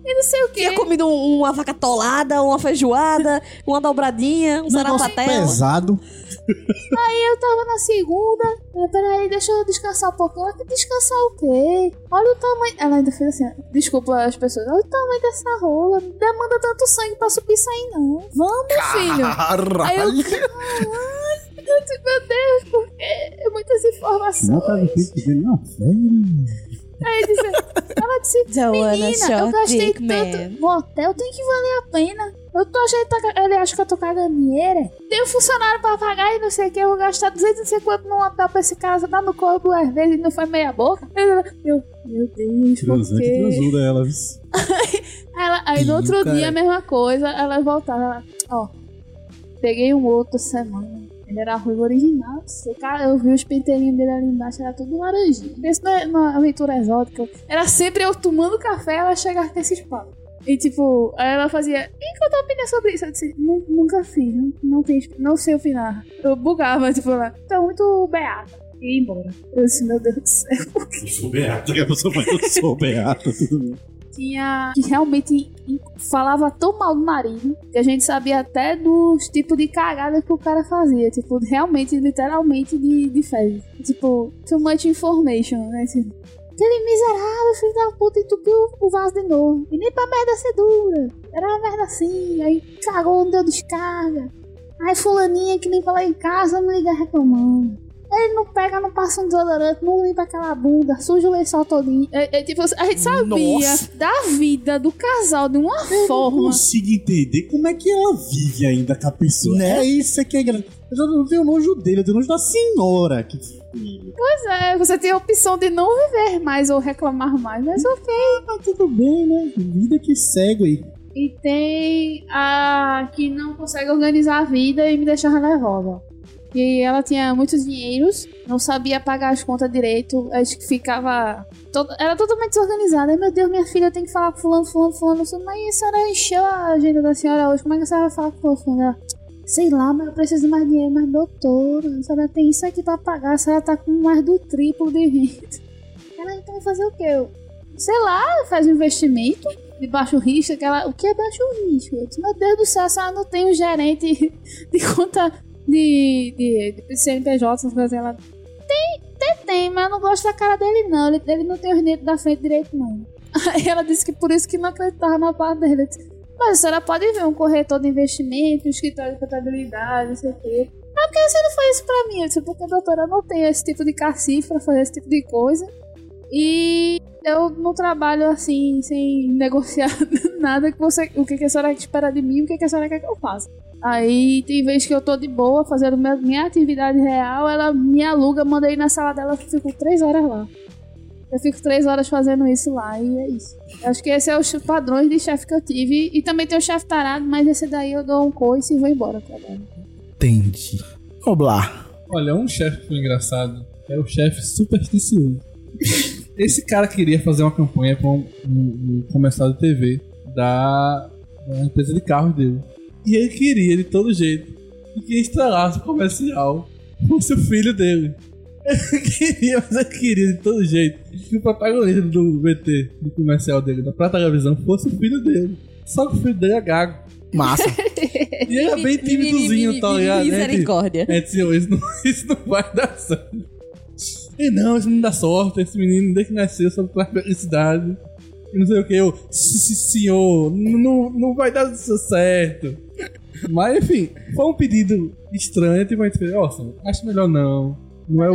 E não sei o quê. Tinha comido um- uma vaca tolada, uma feijoada, [LAUGHS] uma dobradinha, um sarapatel. pesado. Eu tava na segunda. Peraí, deixa eu descansar um pouquinho. Ela, Descansar o quê? Olha o tamanho. Ela ainda fez assim: desculpa as pessoas. Olha o tamanho dessa rola. Não demanda tanto sangue pra subir isso aí, não. Vamos, filho. Aí eu, Caralho! Meu Deus, porque é muitas informações. Não tá difícil dele, não. Aí disse, ela disse, menina, eu gastei tanto Man. no hotel, tem que valer a pena. Eu tô achando que tá- ele acha que eu tô cagando dinheiro. Tem um funcionário pra pagar e não sei o que, eu vou gastar 200 não sei quanto num hotel pra esse cara, tá no corpo duas vezes e não foi meia boca. Eu, meu Deus, por Transante quê? transuda ela. viu? [LAUGHS] Ela, aí no outro Piu, dia, a cara. mesma coisa, ela voltava, ela, ó, peguei um outro semana. Ele era ruivo original. Cara, eu vi os penteirinhos dele ali embaixo, era tudo laranjinha. Não é uma aventura exótica. Era sempre eu tomando café, ela chegava com esses papos. E tipo, ela fazia, e qual a tua opinião sobre isso? Eu disse, "Nu- nunca fiz, não, não, tem, não sei opinar. Eu bugava, tipo, lá, tá muito beata. E ia embora. Eu disse, meu Deus do céu. Eu sou beato. Eu sou, eu sou bem. Tinha que realmente falava tão mal do marido que a gente sabia até dos tipos de cagada que o cara fazia. Tipo, realmente, literalmente de, de fezes. Tipo, too much information, né? Tipo, aquele miserável filho da puta entupiu o vaso de novo. E nem pra merda ser dura. Era uma merda assim. Aí cagou, não deu descarga. Aí fulaninha que limpa lá em casa me liga reclamando. Ele não pega, não passa um desodorante, não limpa aquela bunda, suja o lençol todinho. É, é, tipo, a gente sabia Nossa. da vida do casal de uma Eu não forma. consigo entender como é que ela vive ainda com a pessoa. Né? É isso que é grande. Eu não tenho nojo dele, eu tenho nojo da senhora. Que... Pois é, você tem a opção de não viver mais ou reclamar mais, mas ok. Ah, tudo bem, né? Vida que segue aí. E tem a que não consegue organizar a vida e me deixar nervosa. E ela tinha muitos dinheiros, não sabia pagar as contas direito, acho que ficava. to- Era totalmente desorganizada. Meu Deus, minha filha tem que falar com fulano, fulano, fulano. Mas a senhora encheu a agenda da senhora hoje. Como é que a senhora vai falar com fulano? Sei lá, mas eu preciso de mais dinheiro. Mas, doutora, a senhora tem isso aqui pra pagar. A senhora tá com mais do triplo de renda. Ela, então vai fazer o quê? Eu, sei lá, faz um investimento de baixo risco. Aquela, o que é baixo risco? Eu meu Deus do céu, a senhora não tem um gerente de conta de, de, de CNPJ, essas coisas. Ela, tem, tem, tem, mas eu não gosto da cara dele, não. Ele, ele não tem os dentes da frente direito, não. [LAUGHS] Aí ela disse que por isso que não acreditava na parte dele. Disse, mas a senhora pode ver um corretor de investimento, um escritório de contabilidade, não sei o quê. Mas por que você não faz isso pra mim? Eu disse, porque, doutora, eu não tenho esse tipo de cacife pra fazer esse tipo de coisa. E eu não trabalho assim, sem [LAUGHS] negociar nada que você, o que, que a senhora espera de mim, o que, que a senhora quer que eu faça. Aí tem vez que eu tô de boa fazendo minha, minha atividade real, ela me aluga, manda ir na sala dela, eu fico três horas lá. Eu fico três horas fazendo isso lá e é isso. Eu acho que esse é os padrões de chefe que eu tive. E também tem o chefe tarado, mas esse daí eu dou um coice e vou embora pra trabalho. Entendi. Vamos lá. Olha, um chefe que foi engraçado é o chefe supersticioso. Esse cara queria fazer uma campanha para um, um, um comercial de TV da, da empresa de carros dele. E ele queria de todo jeito que quem estrelasse o comercial fosse o filho dele. [LAUGHS] Ele queria, mas ele queria de todo jeito que o protagonista do VT, do comercial dele, da Prata Televisão, fosse o filho dele. Só que o filho dele é gago. Massa. [LAUGHS] E ele é bem timidozinho, tá ligado? Misericórdia. É, senhor, isso não, [LAUGHS] isso não vai dar certo. E não, isso não dá sorte, esse menino desde que nasceu só traz felicidade. E não sei o que, eu, "Sim, sim, senhor, não, não vai dar certo. Mas enfim, foi um pedido estranho, tipo, a gente fez, ó, acho melhor não. Não é, o-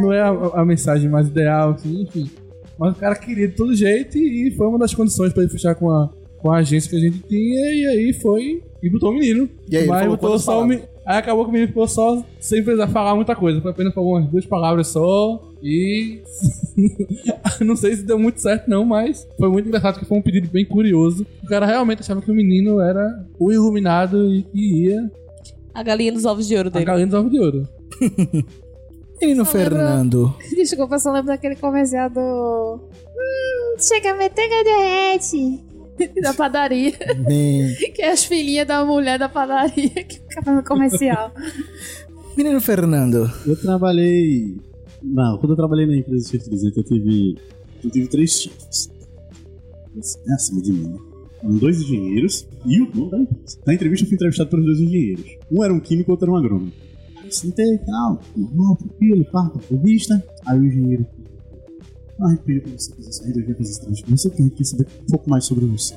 Ah, não é a, a mensagem mais ideal, assim, enfim. Mas o cara queria de todo jeito e, foi uma das condições pra ele fechar com a, com a agência que a gente tinha, e aí foi e botou o menino. E aí, Mas botou só o menino. Aí acabou que o menino ficou só sem precisar falar muita coisa. Foi apenas falou umas duas palavras só. E. [LAUGHS] não sei se deu muito certo, não, mas foi muito engraçado porque foi um pedido bem curioso. O cara realmente achava que o menino era o iluminado e que ia A galinha dos ovos de ouro a dele. galinha dos ovos de ouro. [LAUGHS] Menino Fernando. Desculpa, eu só lembro daquele comercial do. Hum, chega a manteiga derrete. [LAUGHS] Da padaria. Bem, Que é as filhinhas da mulher da padaria que ficava no comercial. Menino Fernando. Eu trabalhei. Não, quando eu trabalhei na empresa de fertilizante, eu tive. Eu tive três chefes. É acima de mim, né? Eram dois engenheiros e o dono da empresa. Na entrevista eu fui entrevistado pelos dois engenheiros. Um era um químico e outro era um agrônomo. Eu sentei e tal, normal, tranquilo, com a entrevista. Aí o engenheiro. Eu pedi pra você fazer isso eu fazer esse transfer. Não sei o que, saber um pouco mais sobre você.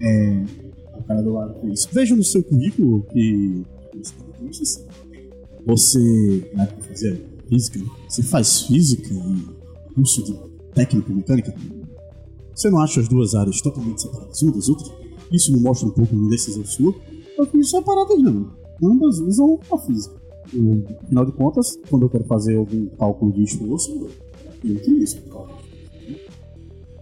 É. O cara do lado fez. Veja no seu currículo que. Você você, na época fazia física, você faz física e curso de técnica mecânica, você não acha as duas áreas totalmente separadas umas das outras? Isso não mostra um pouco de indecisão sua? Eu fiz separadas não. Ambas usam a física. E, afinal de contas, quando eu quero fazer algum cálculo de esforço, eu utilizo.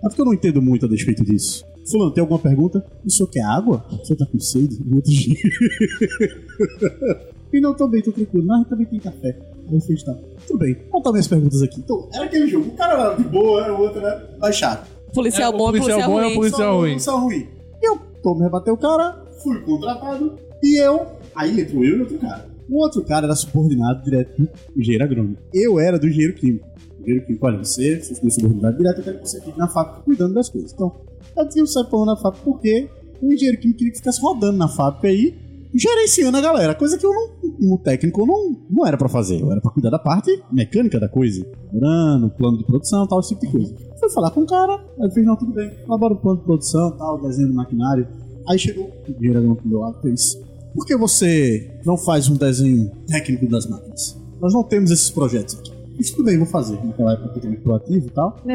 É porque eu não entendo muito a despeito disso. Fulano, tem alguma pergunta? O senhor quer água? O senhor tá com sede? O outro. [LAUGHS] E não, tô bem, tô tranquilo. Mas também tem café. Aí eu fiz, tá. Tudo bem. Tomar minhas perguntas aqui. Então, era aquele jogo. O cara era de boa, era o outro era mais chato. Policial É, bom, policial policial, bom é ruim. policial ruim. Só ruim. Eu tomei rebater o cara, fui contratado. E eu. Aí entrou eu e outro cara. O outro cara era subordinado direto do engenheiro agrônomo. Eu era do engenheiro químico. O engenheiro químico, olha, você, você foi subordinado direto, eu quero que você fique na fábrica cuidando das coisas. Então, eu tinha um cepão na fábrica porque o engenheiro químico queria que ficasse rodando na fábrica aí, gerenciando a galera. Coisa que eu não, como técnico, não, não era pra fazer. Eu era pra cuidar da parte mecânica da coisa. Plano, plano de produção, tal, esse tipo de coisa. Fui falar com o cara, ele fez, não, tudo bem. Elabora o plano de produção, tal, desenho do maquinário. Aí chegou o engenheiro do meu lado e fez, por que você não faz um desenho técnico das máquinas? Nós não temos esses projetos aqui. Isso tudo bem, vou fazer. Naquela época eu muito proativo e tal. [LAUGHS]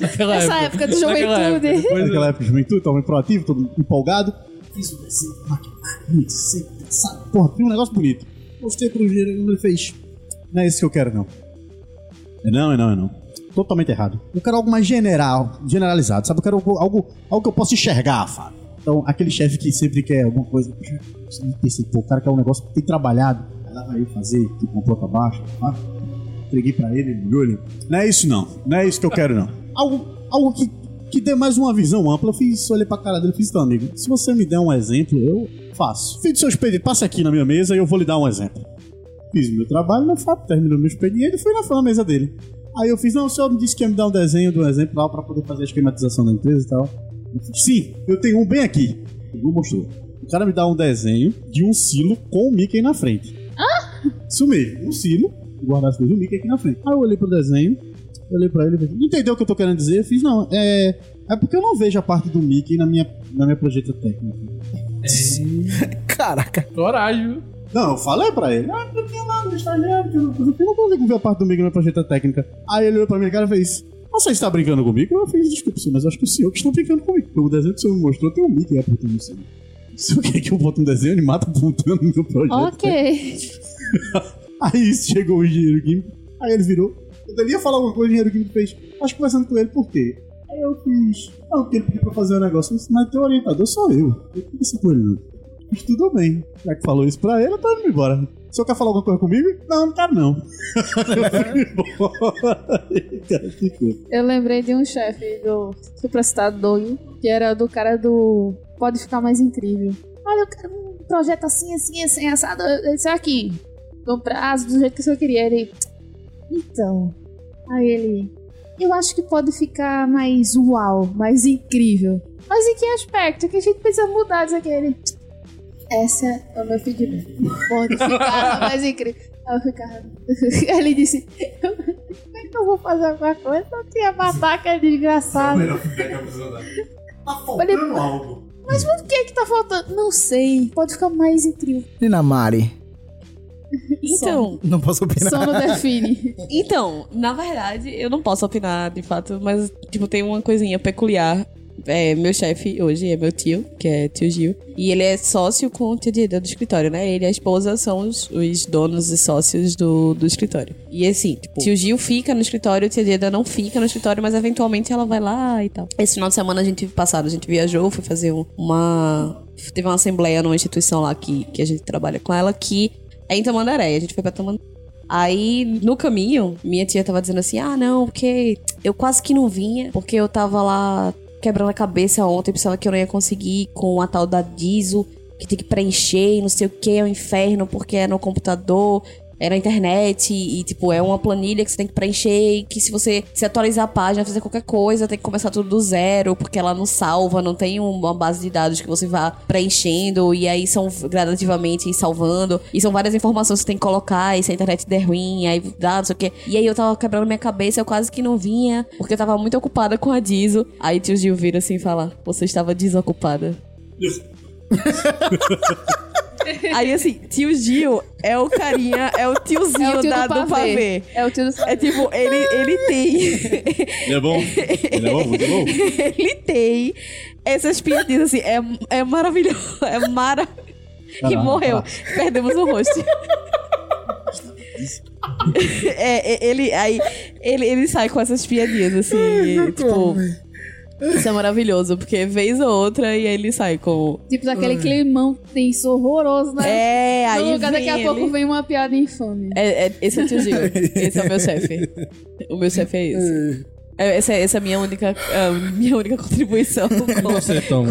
Naquela Essa época de juventude. época, Naquela época de juventude, tava proativo, todo empolgado. Fiz o desenho do maquinário, muito sempre pensado. Porra, fiz um negócio bonito. Mostrei pro engenheiro e ele fez. Não é isso que eu quero, não. É não, é não, é não. Totalmente errado. Eu quero algo mais general, generalizado, sabe? Eu quero algo, algo, algo que eu possa enxergar, Fábio. Então, aquele chefe que sempre quer alguma coisa, me pensei, pô, o cara quer um negócio que tem trabalhado, lá vai ele fazer, tipo, uma planta baixa, tá? Entreguei pra ele, ele olhou, ele, não é isso não, não é isso que eu quero não. Algo, algo que, que dê mais uma visão ampla, eu fiz, olhei pra cara dele e fiz, então, amigo, se você me der um exemplo, eu faço. Fiz seu expediente, passa aqui na minha mesa e eu vou lhe dar um exemplo. Fiz o meu trabalho na FAP, terminou meu expediente e fui na, na mesa dele. Aí eu fiz, não, o senhor me disse que ia me dar um desenho de um exemplo lá pra poder fazer a esquematização da empresa e tal. Eu fiz, Sim, eu tenho um bem aqui. Ele mostrou. O cara me dá um desenho de um silo com o Mickey na frente. Isso mesmo, um silo, guardar as coisas, o Mickey aqui na frente. Aí eu olhei pro desenho, olhei pra ele e falei, entendeu o que eu tô querendo dizer? Eu fiz, não, é. É porque eu não vejo a parte do Mickey na minha, na minha projeta técnica. [LAUGHS] Caraca. Coragem? Não, eu falei pra ele. Ah, não tinha nada, eu não consigo ver a parte do Mickey na projeta técnica. Aí ele olhou pra mim cara e fez. Você está brincando comigo? Eu fiz, desculpa, senhor, mas eu acho que o senhor que está brincando comigo. O desenho que o senhor me mostrou tem um Mickey apontando no cima. Se eu quer que eu bote um desenho, ele mata apontando no projeto. Ok. [LAUGHS] Aí chegou o engenheiro químico, aí ele virou. Ele ia falar alguma coisa, o engenheiro químico fez. Que conversando com ele, por quê? Aí eu fiz. Ah, porque ele pediu pra fazer um negócio, mas teu orientador sou eu. Eu conversei com ele, não. Mas tudo bem. Já que falou isso pra ele, eu tô indo embora. O senhor quer falar alguma coisa comigo? Não, não quero não. [LAUGHS] Eu lembrei de um chefe do supracitado Doug, que era do cara do Pode Ficar Mais Incrível. Olha, eu quero um projeto assim, assim, assim, assado. Isso aqui. No prazo, do jeito que o senhor queria. Ele. Então. Aí ele. Eu acho que pode ficar mais uau, mais incrível. Mas em que aspecto? Que a gente precisa mudar isso aqui. Ele. Essa é o meu feedback. Pode ficar mais incrível. Aí eu ficava. [LAUGHS] Ele disse. Como é que eu vou fazer alguma coisa? Não tinha batata desgraçado. Tá faltando algo. Mas o que é que tá faltando? Não sei. Pode ficar mais incrível. Nina Mari. Então, Não posso opinar. Sono define. [LAUGHS] então, na verdade, eu não posso opinar de fato, mas, tipo, tem uma coisinha peculiar é, meu chefe hoje é meu tio, que é tio Gil. E ele é sócio com o tio Dieda do escritório, né? Ele e a esposa são os, os donos e sócios do, do escritório. E assim, tipo, tio Gil fica no escritório, o tio Dieda não fica no escritório, mas eventualmente ela vai lá e tal. Esse final de semana a gente passado, a gente viajou, foi fazer um- uma. Teve uma assembleia numa instituição lá que, que a gente trabalha com ela, que é em Tamandaré. A gente foi pra Tamandaré. Aí, no caminho, minha tia tava dizendo assim: ah, não, porque eu quase que não vinha, porque eu tava lá quebrando a cabeça ontem, pensava que eu não ia conseguir com a tal da Diso, que tem que preencher não sei o que, é um inferno, porque é no computador, é na internet, e, tipo, é uma planilha que você tem que preencher, e que se você se atualizar a página, fazer qualquer coisa, tem que começar tudo do zero, porque ela não salva, não tem uma base de dados que você vá preenchendo, e aí são gradativamente salvando, e são várias informações que você tem que colocar, e se a internet der ruim, aí dá, não sei o que. E aí eu tava quebrando minha cabeça, eu quase que não vinha, porque eu tava muito ocupada com a Diso. Aí tio Gil vira assim e fala: Você estava desocupada. [LAUGHS] [LAUGHS] Aí assim, tio Gil é o carinha, é o tiozinho É o tio da, do do pavê. pavê. É o tio do É tipo, ele, ele tem. Ele é bom? Ele é bom? Muito bom? [LAUGHS] ele tem essas piadinhas assim, é, é maravilhoso. É mara. E Caramba, morreu. Perdemos o rosto. [LAUGHS] é, é, ele, aí, ele, ele sai com essas piadinhas, assim, tipo. Isso é maravilhoso, porque vez ou outra e aí ele sai com. Tipo daquele climão tenso, horroroso, né? É, aí. No lugar, daqui a pouco ele. vem uma piada infame. É, é, esse é o tio Gil. Esse é o meu chefe. O meu chefe é esse. É, essa, é- essa é a minha única, a minha única contribuição [LAUGHS] com, Você, com,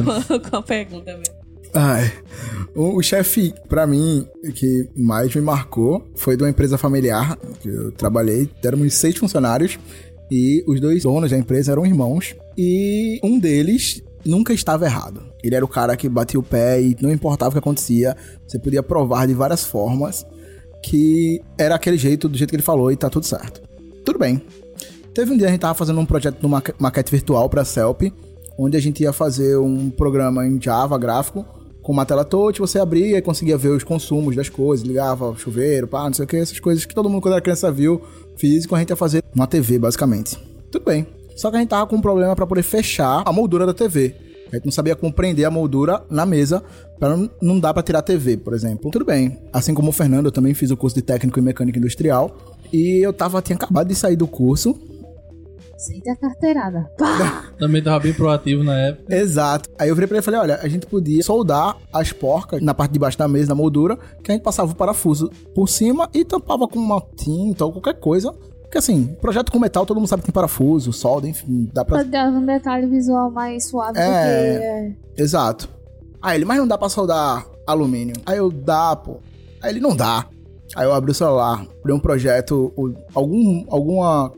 com a pergunta mesmo. Ai. O, o chefe, pra mim, que mais me marcou foi de uma empresa familiar que eu trabalhei. Éramos seis funcionários e os dois donos da empresa eram irmãos. E um deles nunca estava errado. Ele era o cara que batia o pé e não importava o que acontecia, você podia provar de várias formas que era aquele jeito, do jeito que ele falou e tá tudo certo. Tudo bem. Teve um dia a gente tava fazendo um projeto maque- maquete virtual pra Celp, onde a gente ia fazer um programa em Java gráfico com uma tela touch, você abria e conseguia ver os consumos das coisas, ligava o chuveiro, pá, não sei o que, essas coisas que todo mundo quando era criança viu físico, a gente ia fazer uma TV basicamente. Tudo bem. Só que a gente tava com um problema pra poder fechar a moldura da TV. A gente não sabia como prender a moldura na mesa para não, não dar pra tirar a TV, por exemplo. Tudo bem. Assim como o Fernando, eu também fiz o curso de técnico em mecânica industrial e eu tava tinha acabado de sair do curso Sente a carteirada. [LAUGHS] Também tava bem proativo na época. Exato. Aí eu virei pra ele e falei: olha, a gente podia soldar as porcas na parte de baixo da mesa, na moldura, que a gente passava o parafuso por cima e tampava com uma tinta ou qualquer coisa. Porque assim, projeto com metal, todo mundo sabe que tem parafuso, solda, enfim, dá pra. Dar um detalhe visual mais suave É. do que. É. Exato. Aí ele, mas não dá pra soldar alumínio. Aí eu, dá, pô. Aí ele, não dá. Aí eu abri o celular, abri um projeto, algum, alguma...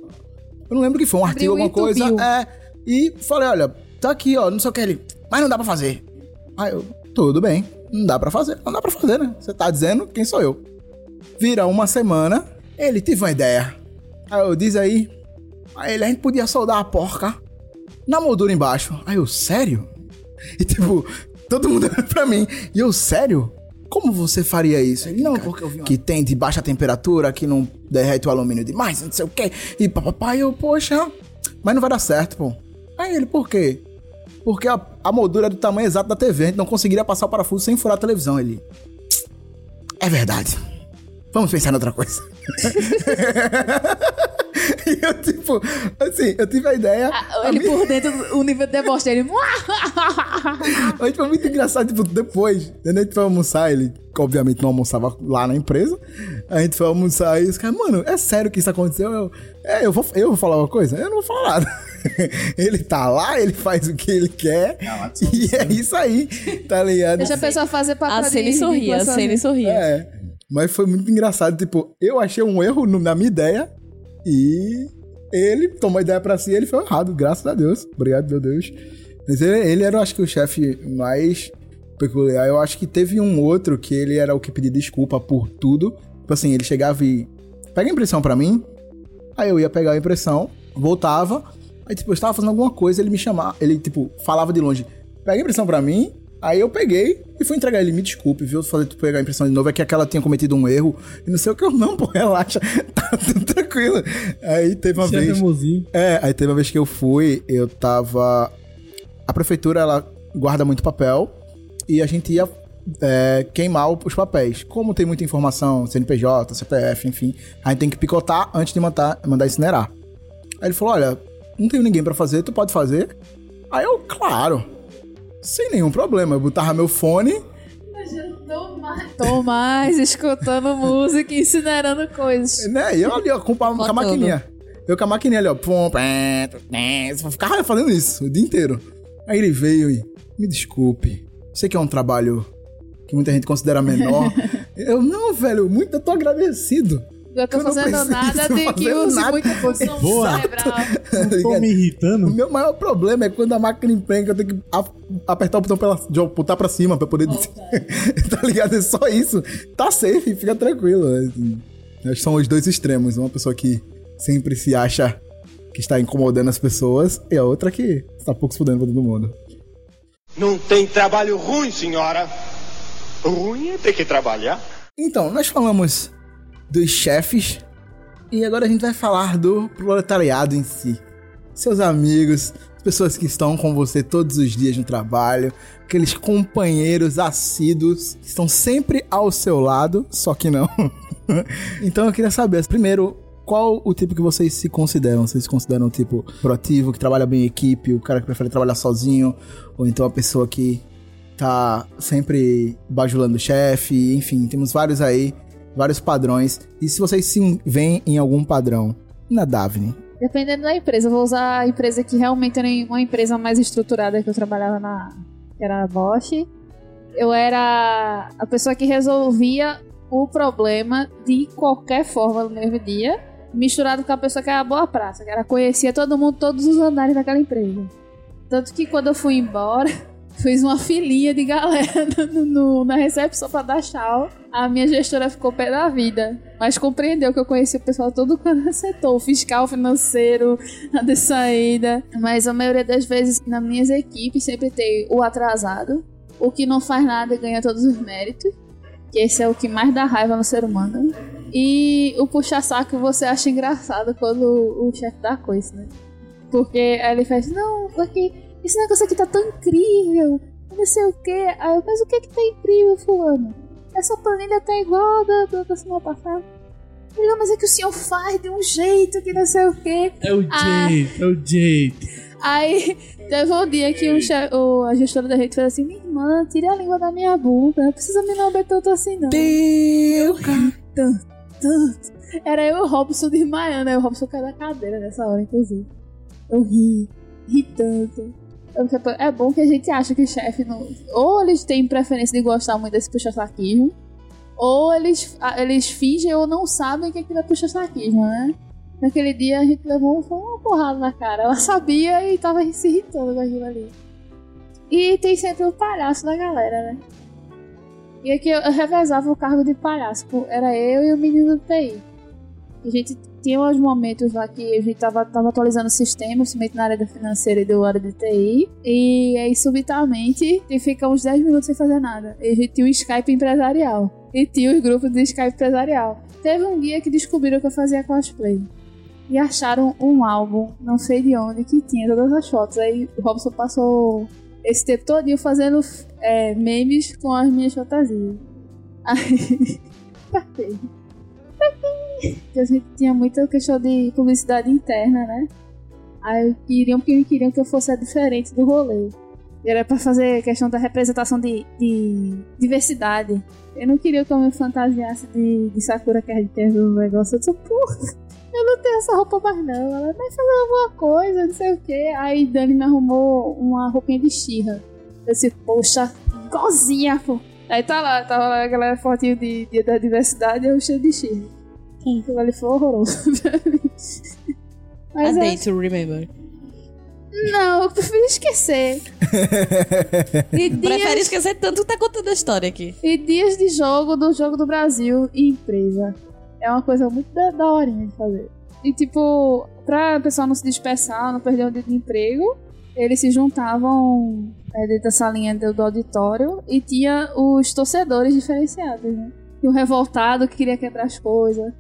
Eu não lembro o que foi, um artigo, alguma coisa. É, e falei, olha, tá aqui, ó, não sei o que. Ele, mas não dá pra fazer. Aí eu, tudo bem, não dá pra fazer. Não dá pra fazer, né? Você tá dizendo, quem sou eu? Vira uma semana, ele tive uma ideia. Aí eu, diz aí. Aí ele, a gente podia soldar a porca na moldura embaixo. Aí eu, sério? E tipo, todo mundo olhando pra mim. E eu, sério? Como você faria isso? Ele, não, porque eu vi que tem de baixa temperatura, que não derrete o alumínio demais, não sei o quê. E papai, eu, poxa, mas não vai dar certo, pô. Aí ele, por quê? Porque a, a moldura é do tamanho exato da TV, a gente não conseguiria passar o parafuso sem furar a televisão. Ele, é verdade. Vamos pensar em outra coisa. [LAUGHS] e eu, tipo, assim, eu tive a ideia. a Ele minha- por dentro, o nível de deboche dele. [LAUGHS] A gente foi muito engraçado, tipo, depois, quando a gente foi almoçar, ele, obviamente, não almoçava lá na empresa. A gente foi almoçar e os caras, mano, é sério que isso aconteceu? Eu, é, eu vou, eu vou falar uma coisa? Eu não vou falar nada. [LAUGHS] ele tá lá, ele faz o que ele quer. e é isso aí, tá ligado? Deixa a pessoa fazer papel A de Cene sorria, a sozinha. sorria. É. Mas foi muito engraçado, tipo, eu achei um erro na minha ideia e ele tomou a ideia pra si e ele foi errado, graças a Deus. Obrigado, meu Deus. Mas ele, ele era, acho que, o chefe mais peculiar. Eu acho que teve um outro que ele era o que pedia desculpa por tudo. Tipo assim, ele chegava e. Pega a impressão pra mim. Aí eu ia pegar a impressão, voltava. Aí, tipo, eu estava fazendo alguma coisa, ele me chamava. Ele, tipo, falava de longe: pega a impressão pra mim. Aí eu peguei e fui entregar ele. Me desculpe, viu? Fazer tu pegar a impressão de novo. É que aquela tinha cometido um erro. E não sei o que eu não, pô, [LAUGHS] relaxa. tá tudo tranquilo. Aí teve uma Chefe vez. é. É, aí teve uma vez que eu fui, eu tava. a prefeitura ela guarda muito papel e a gente ia é, queimar os papéis. Como tem muita informação, CNPJ, CPF, enfim, a gente tem que picotar antes de mandar, mandar incinerar. Aí ele falou: Olha, não tenho ninguém pra fazer, tu pode fazer? Aí eu, claro, sem nenhum problema. Eu botava meu fone, Tomás escutando música e incinerando coisas. né? E eu ali, ó, com, com a maquininha. Eu com a maquininha ali, ó. Pum, eu ficava fazendo isso o dia inteiro. Aí ele veio e, me desculpe, sei que é um trabalho que muita gente considera menor. [LAUGHS] eu, não, velho, muito, eu tô agradecido. Eu tô Eu não fazendo nada [LAUGHS] de que nada. muita função Boa. cerebral. [LAUGHS] Tá Tô ligado? me O irritando. meu maior problema é quando a máquina empenca, eu tenho que apertar o botão pra ela, de botar pra cima pra poder. [LAUGHS] tá ligado? É só isso. Tá safe, fica tranquilo. É, Acho que São os dois extremos. Uma pessoa que sempre se acha que está incomodando as pessoas e a outra que está pouco se fudendo pra todo mundo. Não tem trabalho ruim, senhora. Ruim é ter que trabalhar. Então, nós falamos dos chefes e agora a gente vai falar do proletariado em si. Seus amigos, as pessoas que estão com você todos os dias no trabalho, aqueles companheiros assíduos que estão sempre ao seu lado, só que não. [LAUGHS] então eu queria saber, primeiro, qual o tipo que vocês se consideram? Vocês se consideram o tipo proativo, que trabalha bem em equipe, o cara que prefere trabalhar sozinho, ou então a pessoa que tá sempre bajulando o chefe, enfim, temos vários aí, vários padrões. E se vocês se veem em algum padrão? Na Davine. Dependendo da empresa, eu vou usar a empresa que realmente era uma empresa mais estruturada que eu trabalhava na. que era a Bosch. Eu era a pessoa que resolvia o problema de qualquer forma no mesmo dia, misturado com a pessoa que era boa praça, que era conhecia todo mundo, todos os andares daquela empresa. Tanto que quando eu fui embora, fiz uma filinha de galera [LAUGHS] no, no- na recepção pra dar tchau. A minha gestora ficou pé da vida, mas compreendeu que eu conhecia o pessoal todo quando setor, o fiscal, financeiro, a de saída. Mas a maioria das vezes nas minhas equipes sempre tem o atrasado, o que não faz nada e ganha todos os méritos. Que esse é o que mais dá raiva no ser humano. E o puxa-saco você acha engraçado quando o chefe dá coisa, né? Porque ele faz, não, porque esse negócio aqui tá tão incrível, não sei o que. Aí eu, mas o que que tá incrível, fulano? Essa planilha tá igual a da, da, da semana passada. Ele, não, mas é que o senhor faz de um jeito que não sei o que. É o Ah. jeito, é o jeito. Aí teve um dia que o o- a gestora da rede fez assim: Minha irmã, tira a língua da minha bunda, não precisa me lamber tanto assim, não. Teu Tanto, tanto. Era eu e o Robson desmaiando, aí o Robson caiu da cadeira nessa hora, inclusive. Eu ri, ri tanto. Eu fiquei, É bom que a gente acha que o chefe não. Ou eles têm preferência de gostar muito desse puxa-saquismo, ou eles, eles fingem ou não sabem que aquilo é puxa-saquismo, né? Naquele dia a gente levou uma porrada na cara. Ela sabia e tava se irritando com aquilo ali. E tem sempre o palhaço da galera, né? E aqui eu, revezava o cargo de palhaço. Era eu e o menino do TI. A gente tinha uns momentos lá que a gente tava, tava atualizando o sistema, principalmente na área da financeira e da área de TI. E aí, subitamente, tem que ficar uns 10 minutos sem fazer nada. E a gente tinha o Skype empresarial. E tinha os grupos do Skype empresarial. Teve um dia que descobriram que eu fazia cosplay. E acharam um álbum, não sei de onde, que tinha todas as fotos. Aí o Robson passou esse tempo todinho fazendo é, memes com as minhas fantasias. [LAUGHS] Aí. [LAUGHS] Porque a gente tinha muita questão de publicidade interna, né? Aí queriam que queriam que eu fosse diferente do rolê. E era pra fazer questão da representação de, de diversidade. Eu não queria que eu me fantasiasse de, de Sakura Card Captor no negócio. Eu disse, porra, eu não tenho essa roupa mais não. Ela vai fazer alguma coisa, não sei o quê. Aí Dani me arrumou uma roupinha de Xirra. Eu disse, poxa, igualzinha, pô. Aí tá lá, tava lá a galera fotinho de dia da diversidade eu cheio de Xirra. Aquilo ali foi horroroso pra mim. A Mas é, day to remember. não, eu prefiro esquecer. [LAUGHS] E dias, Prefere esquecer tanto que tá contando a história aqui. e dias de jogo do Jogo do Brasil e empresa. É uma coisa muito da, da horinha de fazer. E tipo, pra pessoal não se dispersar, não perder o dia de emprego, eles se juntavam é, dentro dessa linha do, do auditório e tinha os torcedores diferenciados, né? Tinha o revoltado que queria quebrar as coisas.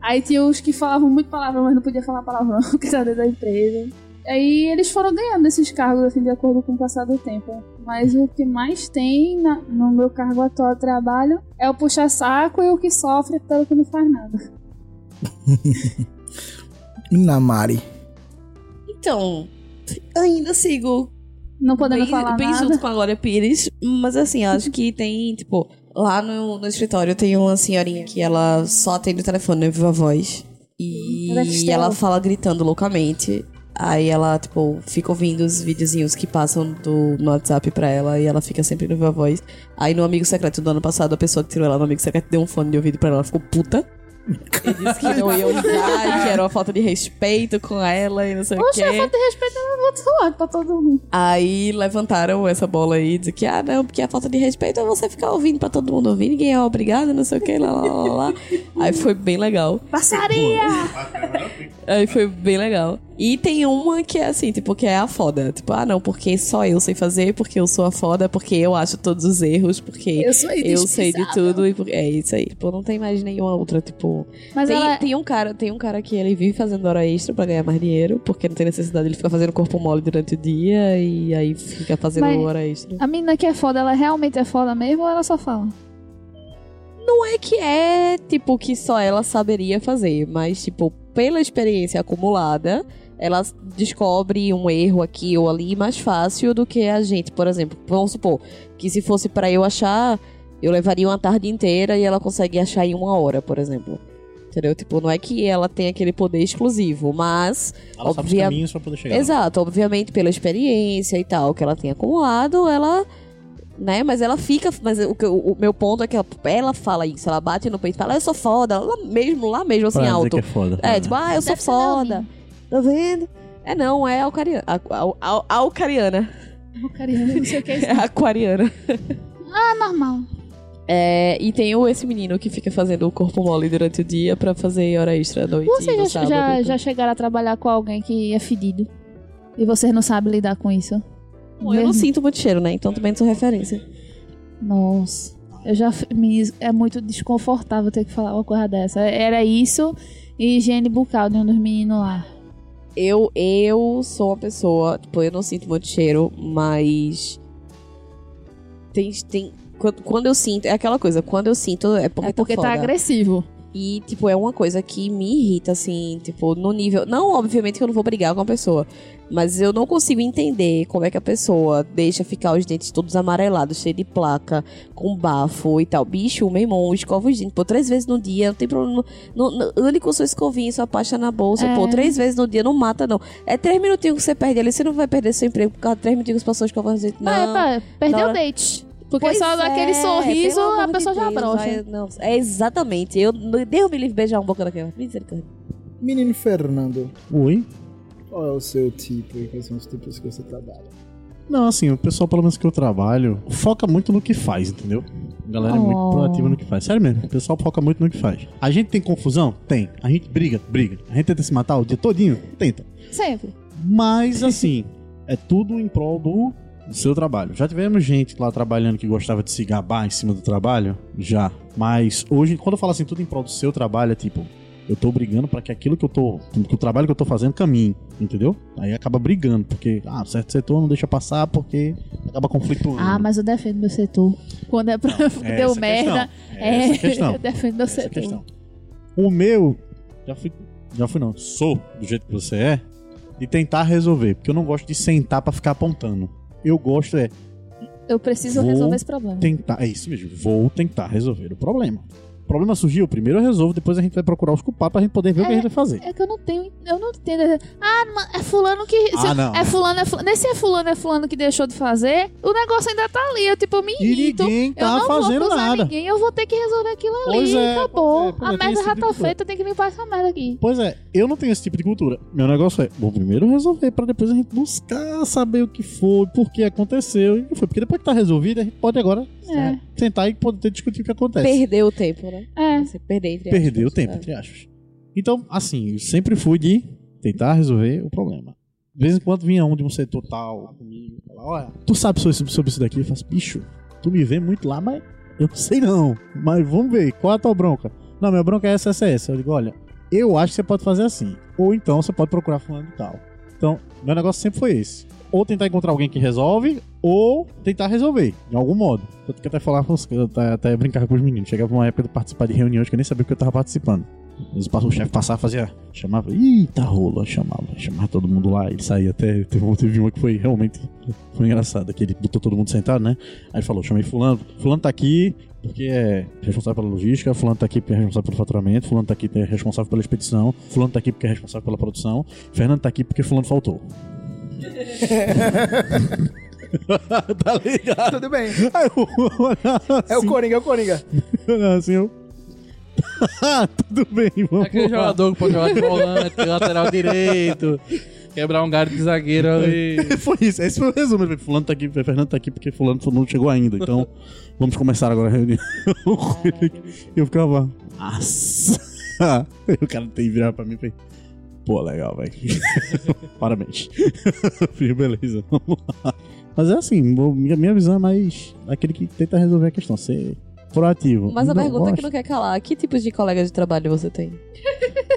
Aí tinha os que falavam muito palavrão, mas não podia falar palavrão, [LAUGHS] que era dentro da empresa. Aí eles foram ganhando esses cargos, assim, de acordo com o passar do tempo. Mas o que mais tem na- no meu cargo atual de trabalho é o puxa-saco e o que sofre pelo que não faz nada. [LAUGHS] Namari. Então, ainda sigo Não podendo bem, falar bem nada. junto com a Glória Pires, mas assim, acho que tem, tipo, lá no, no escritório tem uma senhorinha que ela só atende o telefone na viva voz. E Ela é ela fala gritando loucamente. Aí ela, tipo, fica ouvindo os videozinhos que passam do, no WhatsApp pra ela e ela fica sempre no viva voz. Aí no Amigo Secreto do ano passado, a pessoa que tirou ela no Amigo Secreto deu um fone de ouvido pra ela, ela ficou puta. E disse que não ia usar, que era uma falta de respeito com ela e não sei o Poxa, quê. falta de respeito é muito lado pra todo mundo. Aí levantaram essa bola aí, dizendo que, ah, não, porque a falta de respeito é você ficar ouvindo pra todo mundo ouvir, ninguém é obrigado, não sei o que, lá, lá, lá, lá. Aí foi bem legal. Passaria! Aí foi bem legal. E tem uma que é assim, tipo, que é a foda. Tipo, ah, não, porque só eu sei fazer, porque eu sou a foda, porque eu acho todos os erros, porque Eu sou eu sei de tudo. E por- É isso aí. Tipo, não tem mais nenhuma outra, tipo. Mas tem, ela, tem um cara, tem um cara que ele vive fazendo hora extra pra ganhar mais dinheiro, porque não tem necessidade, ele fica fazendo corpo mole durante o dia e aí fica fazendo Mas- hora extra. a menina que é foda, ela realmente é foda mesmo ou ela só fala? Não é que é, tipo, que só ela saberia fazer, mas, tipo, pela experiência acumulada, ela descobre um erro aqui ou ali mais fácil do que a gente, por exemplo. Vamos supor que se fosse pra eu achar, eu levaria uma tarde inteira e ela consegue achar em uma hora, por exemplo. Entendeu? Tipo, não é que ela tem aquele poder exclusivo, mas. Ela sabe os obvia- caminhos pra poder chegar. Exato, obviamente pela experiência e tal que ela tem acumulado, ela. Né, mas ela fica. Mas o, que- o meu ponto é que ela, ela fala isso, ela bate no peito e fala, eu sou foda, lá mesmo, lá mesmo, assim, Pra dizer alto. que é foda. É, tipo, ah, eu sou Deve foda. Tá vendo? É não, é alcariana. Al, al, alcariana. Porcaria, não sei o que é isso. [LAUGHS] É aquariana. Ah, normal. É, e tem esse menino que fica fazendo o corpo mole durante o dia pra fazer hora extra à noite. no Vocês já, sábado, já, então. já chegaram a trabalhar com alguém que é fedido? E vocês não sabem lidar com isso? Bom, eu não sinto muito cheiro, né? Então também não sou referência. Nossa. Eu já. me- É muito desconfortável ter que falar uma coisa dessa. Era isso e higiene bucal de um dos meninos lá. Eu, eu sou uma pessoa, tipo, eu não sinto muito cheiro, mas. Tem. tem quando, quando eu sinto, é aquela coisa, quando eu sinto é porque, é porque tá, foda. agressivo. E, tipo, é uma coisa que me irrita, assim, tipo, no nível. Não, obviamente, que eu não vou brigar com a pessoa. Mas eu não consigo entender como é que a pessoa deixa ficar os dentes todos amarelados, cheio de placa, com bafo e tal. Bicho, meu irmão, escova os dentes, pô, três vezes no dia, não tem problema. Não, não, ande com sua escovinha, sua pasta na bolsa, É. pô, três vezes no dia, não mata, não. É três minutinhos que você perde ali, você não vai perder seu emprego por causa de três minutinhos que você passou escovando os dentes, não. É, pá, perdeu o date. Porque Pois só daquele é, sorriso pelo a pessoa de já brocha. não, é exatamente. Eu, Deus me livre beijar um boca daquela. Misericórdia. Menino Fernando, Oi? qual é o seu tipo e quais são os tipos que você trabalha? Não, assim, o pessoal, pelo menos que eu trabalho, foca muito no que faz, entendeu? A galera é muito Oh. proativa no que faz. Sério mesmo, o pessoal foca muito no que faz. A gente tem confusão? Tem. A gente briga? Briga. A gente tenta se matar o dia todinho? Tenta. Sempre. Mas, assim, é tudo em prol do, do seu trabalho. Já tivemos gente lá trabalhando que gostava de se gabar em cima do trabalho? Já. Mas hoje, quando eu falo assim, tudo em prol do seu trabalho, é tipo, eu tô brigando pra que aquilo que eu tô. que o trabalho que eu tô fazendo caminhe, entendeu? Aí acaba brigando, porque, ah, certo setor não deixa passar porque acaba conflituando. Ah, mas eu defendo meu setor. Quando é pra [LAUGHS] É deu merda. É a questão. eu defendo meu Essa é setor. questão. O meu, já fui, já fui não, sou do jeito que você é, de tentar resolver, porque eu não gosto de sentar pra ficar apontando. Eu gosto é Eu preciso resolver esse problema. tentar, é isso mesmo, vou tentar resolver o problema. O problema surgiu, primeiro eu resolvo, depois a gente vai procurar os culpados pra gente poder ver o que a gente vai fazer. É que eu não tenho. Eu não entendo. Ah, mas é fulano que. Ah, não. É fulano, é fulano. Nesse é fulano, é fulano que deixou de fazer. O negócio ainda tá ali. Eu, tipo, eu me E irrito. ninguém eu tá não fazendo vou nada. ninguém, eu vou ter que resolver aquilo ali. Pois é, acabou. é, a é, merda já tipo tá feita, tem que limpar essa merda aqui. Pois é, eu não tenho esse tipo de cultura. Meu negócio é, vou primeiro resolver pra depois a gente buscar saber o que foi, por que aconteceu e o que foi. Porque depois que tá resolvido, a gente pode agora É. sentar e poder discutir o que acontece. Perdeu o tempo, né? É. Você perdeu entre Perdeu o aspas, tempo, né? entre aspas. Então, assim, eu sempre fui de tentar resolver o problema. De vez em quando vinha um de um setor tal comigo, falar, olha, tu sabe sobre, sobre isso daqui? Eu faço, bicho, tu me vê muito lá, mas eu não sei não. Mas vamos ver, qual é a tua bronca? Não, minha bronca é essa, essa, essa. Eu digo, olha, eu acho que você pode fazer assim. Ou então você pode procurar fulano de tal. Então, meu negócio sempre foi esse. Ou tentar encontrar alguém que resolve, ou tentar resolver, de algum modo. Tanto que até falar até, brincar com os meninos. Chegava uma época de participar de reuniões que eu nem sabia que eu tava participando. O chefe passava, fazia. Chamava, eita rola, chamava, chamava todo mundo lá, ele saía até. Teve, teve uma que foi realmente. Foi engraçado, que ele botou todo mundo sentado, né? Aí ele falou: chamei Fulano, Fulano tá aqui porque é responsável pela logística, Fulano tá aqui porque é responsável pelo faturamento, Fulano tá aqui porque é responsável pela expedição, Fulano tá aqui porque é responsável pela produção, Fernando tá aqui porque Fulano faltou. [LAUGHS] tá ligado? Tudo bem. Aí eu olhava É o assim, Coringa, é o Coringa. assim, eu. [LAUGHS] Tudo bem, vamos Aquele lá. jogador que pode jogar de volante, lateral direito, quebrar um galho de zagueiro ali. [LAUGHS] Foi isso, esse foi o resumo. Ele falou, Fulano tá aqui, Fernando tá aqui porque Fulano não chegou ainda. Então, vamos começar agora a reunião. eu ficava. Nossa! Aí o cara tem que virar pra mim e falei, pô, legal, velho. [LAUGHS] Parabéns. [LAUGHS] Beleza, vamos lá. Mas é assim, minha, minha visão é mais aquele que tenta resolver a questão, ser proativo. Mas a Não pergunta gosto. que não quer calar: que tipos de colegas de trabalho você tem?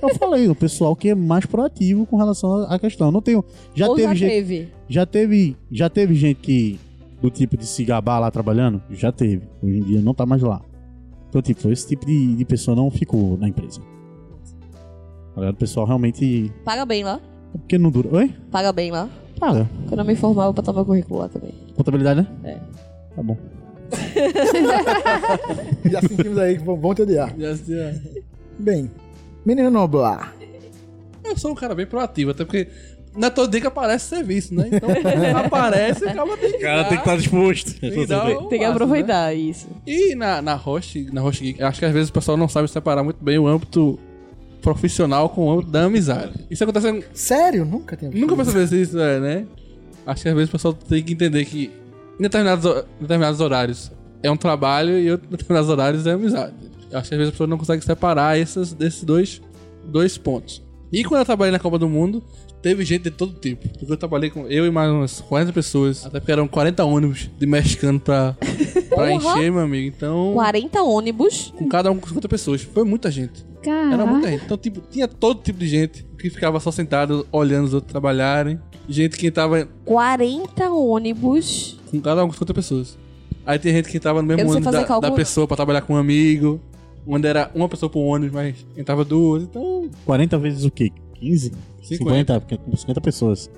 Eu falei, o pessoal que é mais proativo com relação à questão. Eu não tenho. Já Ou teve já gente. teve? Já teve, já teve gente que do tipo de se gabar lá trabalhando? Já teve. Hoje em dia não tá mais lá. Então, tipo, esse tipo de, de pessoa não ficou na empresa. Tá? O pessoal realmente. Paga bem lá? Porque não dura. Oi? Paga bem lá? Paga. Quando eu me formar, eu botava currículo lá também. Contabilidade, né? É. Tá bom. [LAUGHS] Já sentimos aí que vão te odiar. Já sei, Bem, menino Noblar. Eu sou um cara bem proativo, até porque não é todo dia que aparece serviço, né? Então, aparece, acaba tem que Cara, tem que estar disposto. tem que o Tem que né? aproveitar isso. E na, na host, na host geek, acho que às vezes o pessoal não sabe separar muito bem o âmbito profissional com o âmbito da amizade. Isso acontece. Sério? Nunca tinha Nunca percebi isso, é, né? Acho que às vezes o pessoal tem que entender que em determinados, ho- determinados horários é um trabalho e em outros [LAUGHS] determinados horários é amizade. Acho que às vezes a pessoa não consegue separar esses, desses dois, dois pontos. E quando eu trabalhei na Copa do Mundo, teve gente de todo tipo. Porque eu trabalhei com eu e mais umas 40 pessoas. Até porque eram 40 ônibus de mexicano pra, pra encher, meu amigo. Então, 40 ônibus. com cada um com 50 pessoas. Foi muita gente. Era Caraca. muita gente. Então, tipo, tinha todo tipo de gente que ficava só sentado olhando os outros trabalharem. Gente que tava 40 ônibus. com cada um com 50 pessoas. Aí tem gente que tava no mesmo ônibus da, cálculo, da pessoa pra trabalhar com um amigo. Onde era uma pessoa por ônibus, mas entrava duas. Então, 40 vezes o quê? 15? 50, porque com 50 pessoas.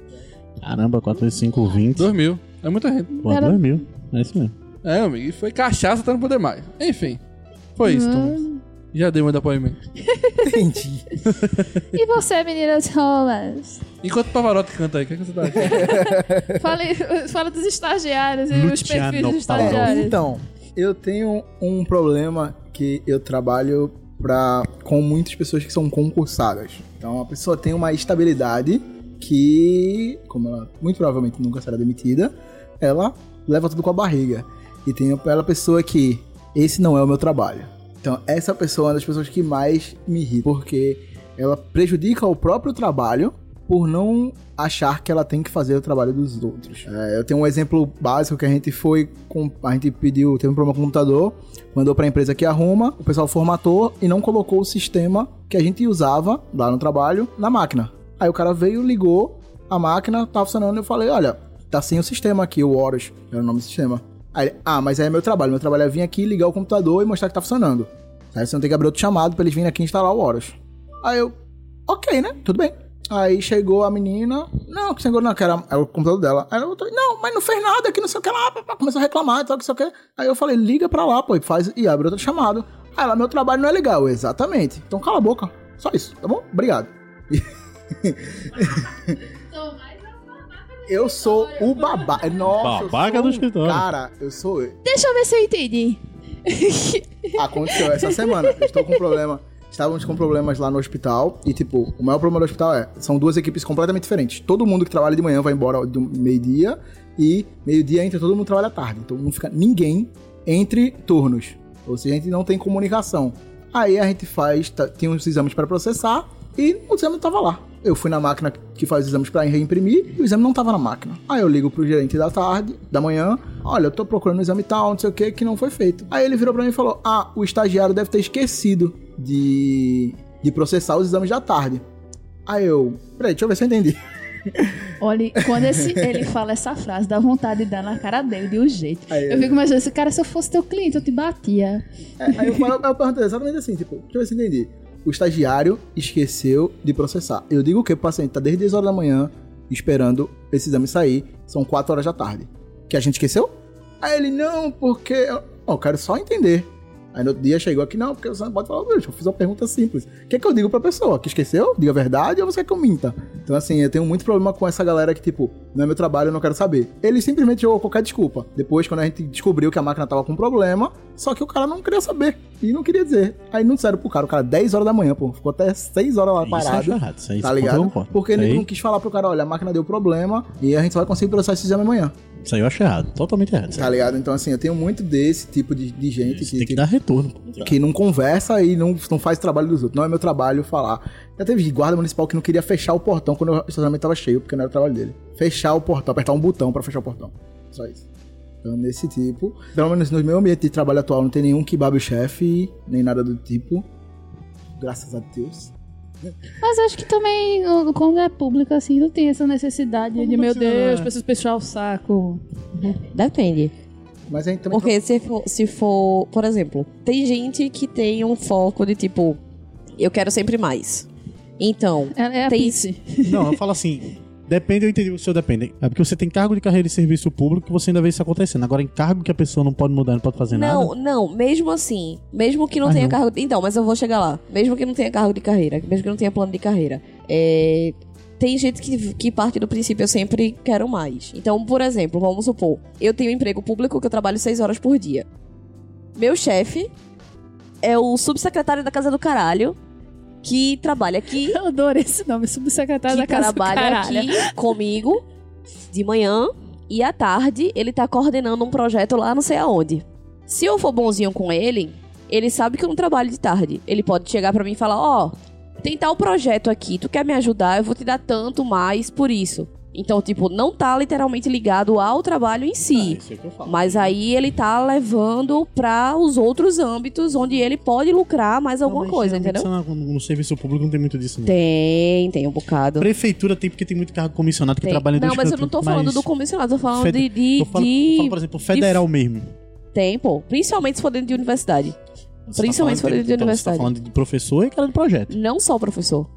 Caramba, 4 vezes 5, 20. 2 mil. É muita gente. Pô, Era- 2 mil. É isso mesmo. É, amigo. E foi cachaça até não poder mais. Enfim. Foi isso, Thomas. Já dei meu depoimento. Entendi. E você, meninas Thomas? Enquanto o Pavarotti canta aí, o que, é que você tá achando? [LAUGHS] Fale, fala dos estagiários e os Luciano perfis dos estagiários. Então, eu tenho um problema que eu trabalho pra, com muitas pessoas que são concursadas. Então, a pessoa tem uma estabilidade que, como ela muito provavelmente nunca será demitida, ela leva tudo com a barriga. E tem aquela pessoa que esse não é o meu trabalho. Então, essa pessoa é uma das pessoas que mais me irrita, porque ela prejudica o próprio trabalho por não achar que ela tem que fazer o trabalho dos outros. É, eu tenho um exemplo básico que a gente foi com, a gente pediu, teve um problema com o computador, mandou para a empresa que arruma, o pessoal formatou e não colocou o sistema que a gente usava lá no trabalho na máquina. Aí o cara veio, ligou, a máquina tava funcionando, eu falei, olha, tá sem o sistema aqui, o Horus, era o nome do sistema. Aí ah, mas aí é meu trabalho, meu trabalho é vir aqui, ligar o computador e mostrar que tá funcionando. Aí você não tem que abrir outro chamado pra eles virem aqui instalar o Horus. Aí eu, ok, né? Tudo bem. Aí chegou a menina, não, que chegou não, que era, era o computador dela. Aí botou, não, mas não fez nada, que não sei o que lá, começou a reclamar, tal, que sei o que. Aí eu falei, liga pra lá, pô, e faz, e abre outro chamado. Aí ela, meu trabalho não é legal, exatamente. Então cala a boca, só isso, tá bom? Obrigado. [LAUGHS] [LAUGHS] Eu sou o babá. Nossa, Babaca do um escritório. Cara, eu sou. Deixa eu ver se eu entendi. [LAUGHS] Aconteceu essa semana. Eu estou com problema. Estávamos com problemas lá no hospital. E, tipo, o maior problema do hospital é: são duas equipes completamente diferentes. Todo mundo que trabalha de manhã vai embora do meio-dia. E meio-dia entra todo mundo trabalha à tarde. Então não fica ninguém entre turnos. Ou seja, a gente não tem comunicação. Aí a gente faz. tá- tem uns exames para processar. E o exame tava lá. Eu fui na máquina que faz os exames para reimprimir e o exame não tava na máquina. Aí eu ligo pro gerente da tarde, da manhã, olha, eu tô procurando um exame tal, não sei o que, que não foi feito. Aí ele virou pra mim e falou: Ah, o estagiário deve ter esquecido de, de processar os exames da tarde. Aí eu, peraí, deixa eu ver se eu entendi. [LAUGHS] Olha, quando esse- ele fala essa frase, dá vontade de dar na cara dele de um jeito. Aí, Eu fico imaginando, esse cara, se eu fosse teu cliente, eu te batia. É, aí eu, falo, eu pergunto exatamente assim, tipo, deixa eu ver se eu entendi. O estagiário esqueceu de processar. Eu digo que o paciente tá desde 10 horas da manhã esperando esse exame sair, são 4 horas da tarde. Que a gente esqueceu? Aí ele, não, porque. Eu, "Ó, eu quero só entender. Aí no outro dia chegou aqui, não, porque você não pode falar, bicho, eu fiz uma pergunta simples. O que é que eu digo pra pessoa? Que esqueceu? Diga a verdade ou você quer que eu minta? Então, assim, eu tenho muito problema com essa galera que, tipo, não é meu trabalho, eu não quero saber. Ele simplesmente jogou qualquer desculpa. Depois, quando a gente descobriu que a máquina tava com problema, só que o cara não queria saber e não queria dizer. Aí não disseram pro cara, o cara 10 horas da manhã, pô, ficou até 6 horas lá Isso parado. errado. Isso Tá isso eu ligado? concordo. Porque ele não quis falar pro cara, olha, a máquina deu problema e a gente só vai conseguir processar esse exame amanhã. Isso aí eu acho errado. Totalmente errado. Tá ligado? Então, assim, eu tenho muito desse tipo de, de gente Isso que, tem que que- dar retorno. pô. que não conversa e não, não faz o trabalho dos outros. Não é meu trabalho falar. Já teve guarda municipal que não queria fechar o portão quando o estacionamento tava cheio, porque não era o trabalho dele. Fechar o portão, apertar um botão pra fechar o portão. Só isso. Então, nesse tipo, pelo menos no meu ambiente de trabalho atual, não tem nenhum que babe o chefe, nem nada do tipo. Graças a Deus. Mas acho que também, o- quando é público, assim, não tem essa necessidade de, meu Deus, preciso fechar o saco. Depende. Mas a gente também. Porque se for, se for, por exemplo, tem gente que tem um foco de tipo, eu quero sempre mais. Então, É, é a Tem-. Não, eu falo assim. Depende, eu entendi o seu depende. É porque você tem cargo de carreira e serviço público que você ainda vê isso acontecendo. Agora, em cargo que a pessoa não pode mudar, não pode fazer não, nada. não, mesmo assim, mesmo que não Ah, tenha não. cargo. Então, mas eu vou chegar lá. Mesmo que não tenha cargo de carreira, mesmo que não tenha plano de carreira. É, Tem gente que, que parte do princípio eu sempre quero mais. Então, por exemplo, vamos supor, eu tenho um emprego público que eu trabalho seis horas por dia. Meu chefe é o subsecretário da Casa do Caralho, que trabalha aqui [LAUGHS] Eu adoro esse nome, subsecretário que da Casa do trabalha aqui comigo de manhã e à tarde ele tá coordenando um projeto lá não sei aonde. Se eu for bonzinho com ele, ele sabe que eu não trabalho de tarde. Ele pode chegar pra mim e falar: Ó, tem tal projeto aqui, tu quer me ajudar? Eu vou te dar tanto mais por isso. Então, tipo, não tá literalmente ligado ao trabalho em si. isso é que eu falo. Mas aí ele tá levando pra os outros âmbitos onde ele pode lucrar mais alguma Não, coisa, entendeu? isso No, no serviço público não tem muito disso, não. Tem, tem um bocado. Prefeitura tem porque tem muito cargo comissionado que Tem. trabalha Não, mas eu não tô falando do comissionado, tô falando fed- de. de, Eu falo, de- eu falo, por exemplo, federal mesmo. Tem, pô. Principalmente se for dentro de universidade. Você Principalmente se for dentro de então, universidade. Você tá falando de professor e cara de projeto. Não só o professor.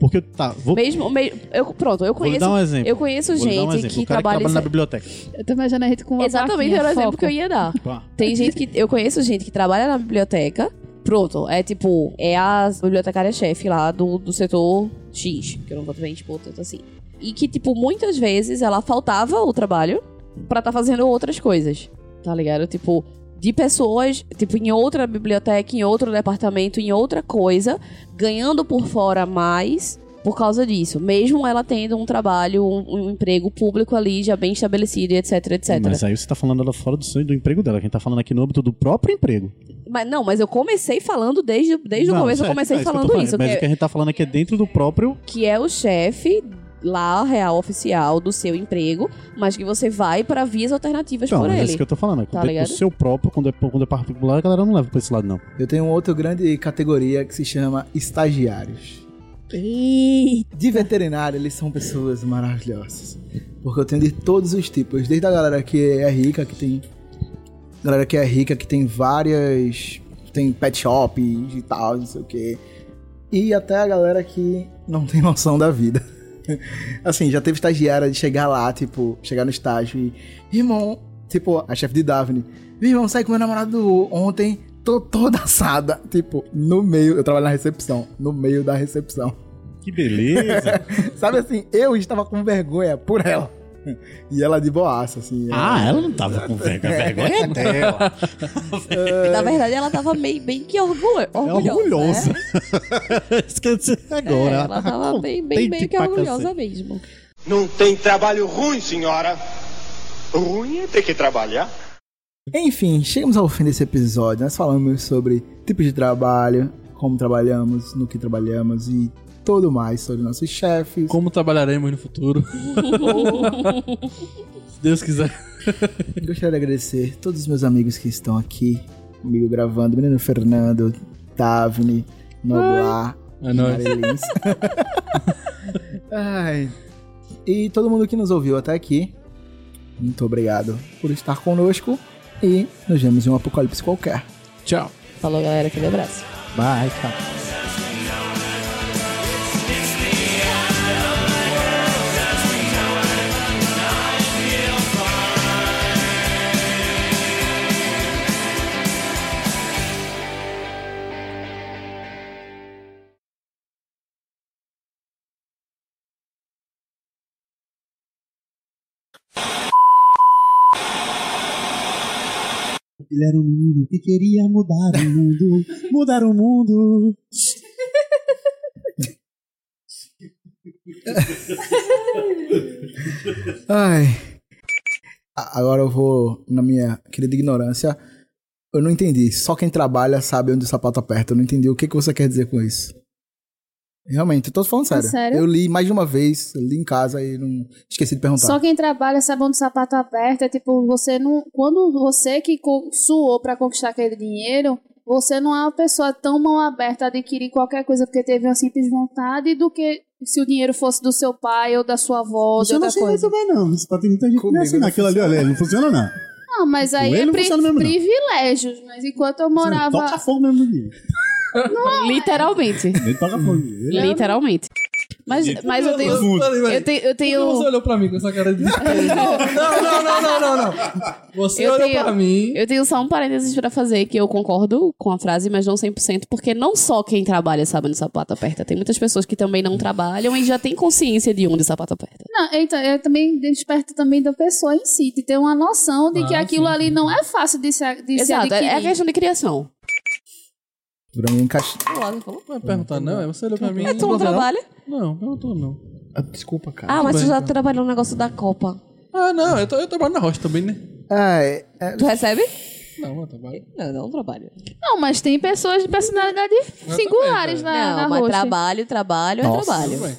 Porque, tá, vou, Mesmo. me- eu, pronto, eu vou conheço. dar um exemplo. Eu conheço Vou um gente exemplo. que o cara trabalha. que trabalha na biblioteca. Eu tô imaginando a gente com uma Exatamente era o exemplo que eu ia dar. Pá. Tem gente que. Eu conheço gente que trabalha na biblioteca. Pronto, é tipo, é a bibliotecária-chefe lá do, do setor X, que eu não vou também, tipo, tanto assim. E que, tipo, muitas vezes ela faltava o trabalho pra tá fazendo outras coisas. Tá ligado? Tipo, de pessoas, tipo, em outra biblioteca, em outro departamento, em outra coisa, ganhando por fora mais por causa disso. Mesmo ela tendo um trabalho, um, um emprego público ali já bem estabelecido, e etc, etc. Mas aí você tá falando ela fora do, seu- do emprego dela. Quem tá falando aqui no âmbito do próprio emprego. Mas não, mas eu comecei falando desde, desde o Não, começo, eu certo, comecei é eu falando falando. isso, Mas que, o que a gente tá falando aqui é dentro do próprio. que é o chefe lá, real oficial do seu emprego, mas que você vai para vias alternativas Não, por é ele. isso que eu tô falando. É Tá o seu próprio, quando é, quando é particular, a galera não leva pra esse lado, não. Eu tenho outra grande categoria que se chama estagiários. Eita. De veterinário, eles são pessoas maravilhosas. Porque eu tenho de todos os tipos. Desde a galera que é rica, que tem. Galera que é rica, que tem várias. Tem pet shop e tal, não sei o quê. E até a galera que não tem noção da vida. [LAUGHS] Assim, já teve estagiária de chegar lá, tipo, chegar no estágio e. Irmão, tipo, a chefe de Daphne. Meu irmão, saí com meu namorado ontem, tô toda assada. [LAUGHS] Tipo, no meio, eu trabalho na recepção, no meio da recepção. Que beleza. [LAUGHS] Sabe assim, eu estava com vergonha por ela. E ela de boaça, assim. ah, ela não tava com vergonha. A vergonha é dela. Na verdade, ela tava meio, bem que orgulho, É orgulhosa. orgulhosa. [LAUGHS] né? Eu disse É, agora. ela tava bem, bem, bem que orgulhosa cacete. mesmo. Não tem trabalho ruim, senhora. Ruim é ter que trabalhar. Enfim, chegamos ao fim desse episódio. Nós falamos sobre tipos de trabalho, como trabalhamos, no que trabalhamos e tudo mais sobre nossos chefes. Como trabalharemos no futuro. [LAUGHS] Se Deus quiser. Gostaria de agradecer todos os meus amigos que estão aqui comigo gravando. Menino Fernando, Davne, Noblar, É nóis. Marilins. [LAUGHS] Ai. E todo mundo que nos ouviu até aqui, muito obrigado por estar conosco e nos vemos em um apocalipse qualquer. Tchau. Falou, galera. Aquele abraço. Bye, tchau. Ele era um menino que queria mudar o mundo. Mudar o mundo. Ai. Agora eu vou, na minha querida ignorância, eu não entendi. Só quem trabalha sabe onde o sapato aperta. Eu não entendi o que, que você quer dizer com isso. Realmente, eu tô falando sério. sério? Eu li mais de uma vez, eu li em casa e não esqueci de perguntar. Só quem trabalha sabe onde o sapato aperta. É tipo, você não. Quando você que suou pra conquistar aquele dinheiro, você não é uma pessoa tão mão aberta a adquirir qualquer coisa porque teve uma simples vontade do que se o dinheiro fosse do seu pai ou da sua avó de Funciona outra assim coisa. muito bem, não. Isso pode ter muita gente que Comigo não é assim. não Aquilo ali, olha, não funciona, não. Não, mas aí é não pri- mesmo, não. privilégios. Mas enquanto eu morava. Toca fogo mesmo no dia. Literalmente. Ele toca fogo. Ele Literalmente. Mas, mas eu tenho. Eu tenho. Eu Por que tenho. você olhou pra mim com essa cara de [LAUGHS] não, não, não, não, não, não. Você Eu olhou tenho- pra mim. Eu tenho só um parênteses pra fazer, que eu concordo com a frase, mas não 100%, porque não só quem trabalha sabe onde o sapato aperta. Tem muitas pessoas que também não trabalham e já tem consciência de onde o sapato aperta. Não, então, eu também desperto também da pessoa em si, de ter uma noção de que Ah, aquilo sim, ali não é fácil de se, de se Exato, é adquirir. é a questão de criação. Pra mim, encaixa... Não vai perguntar, não. é Você olhou pra mim. Mas tu não trabalha? Não, perguntou não. Ah, Desculpa, cara. Ah, mas tu já então. trabalhou no negócio da Copa. Ah, não. Eu, tô, eu trabalho na rocha também, né? É, é, Tu recebe? Não, eu trabalho. Não, não trabalho. Não, mas tem pessoas de personalidade singulares na, Não, na mas roxa. trabalho, trabalho Nossa. é trabalho. Tudo bem.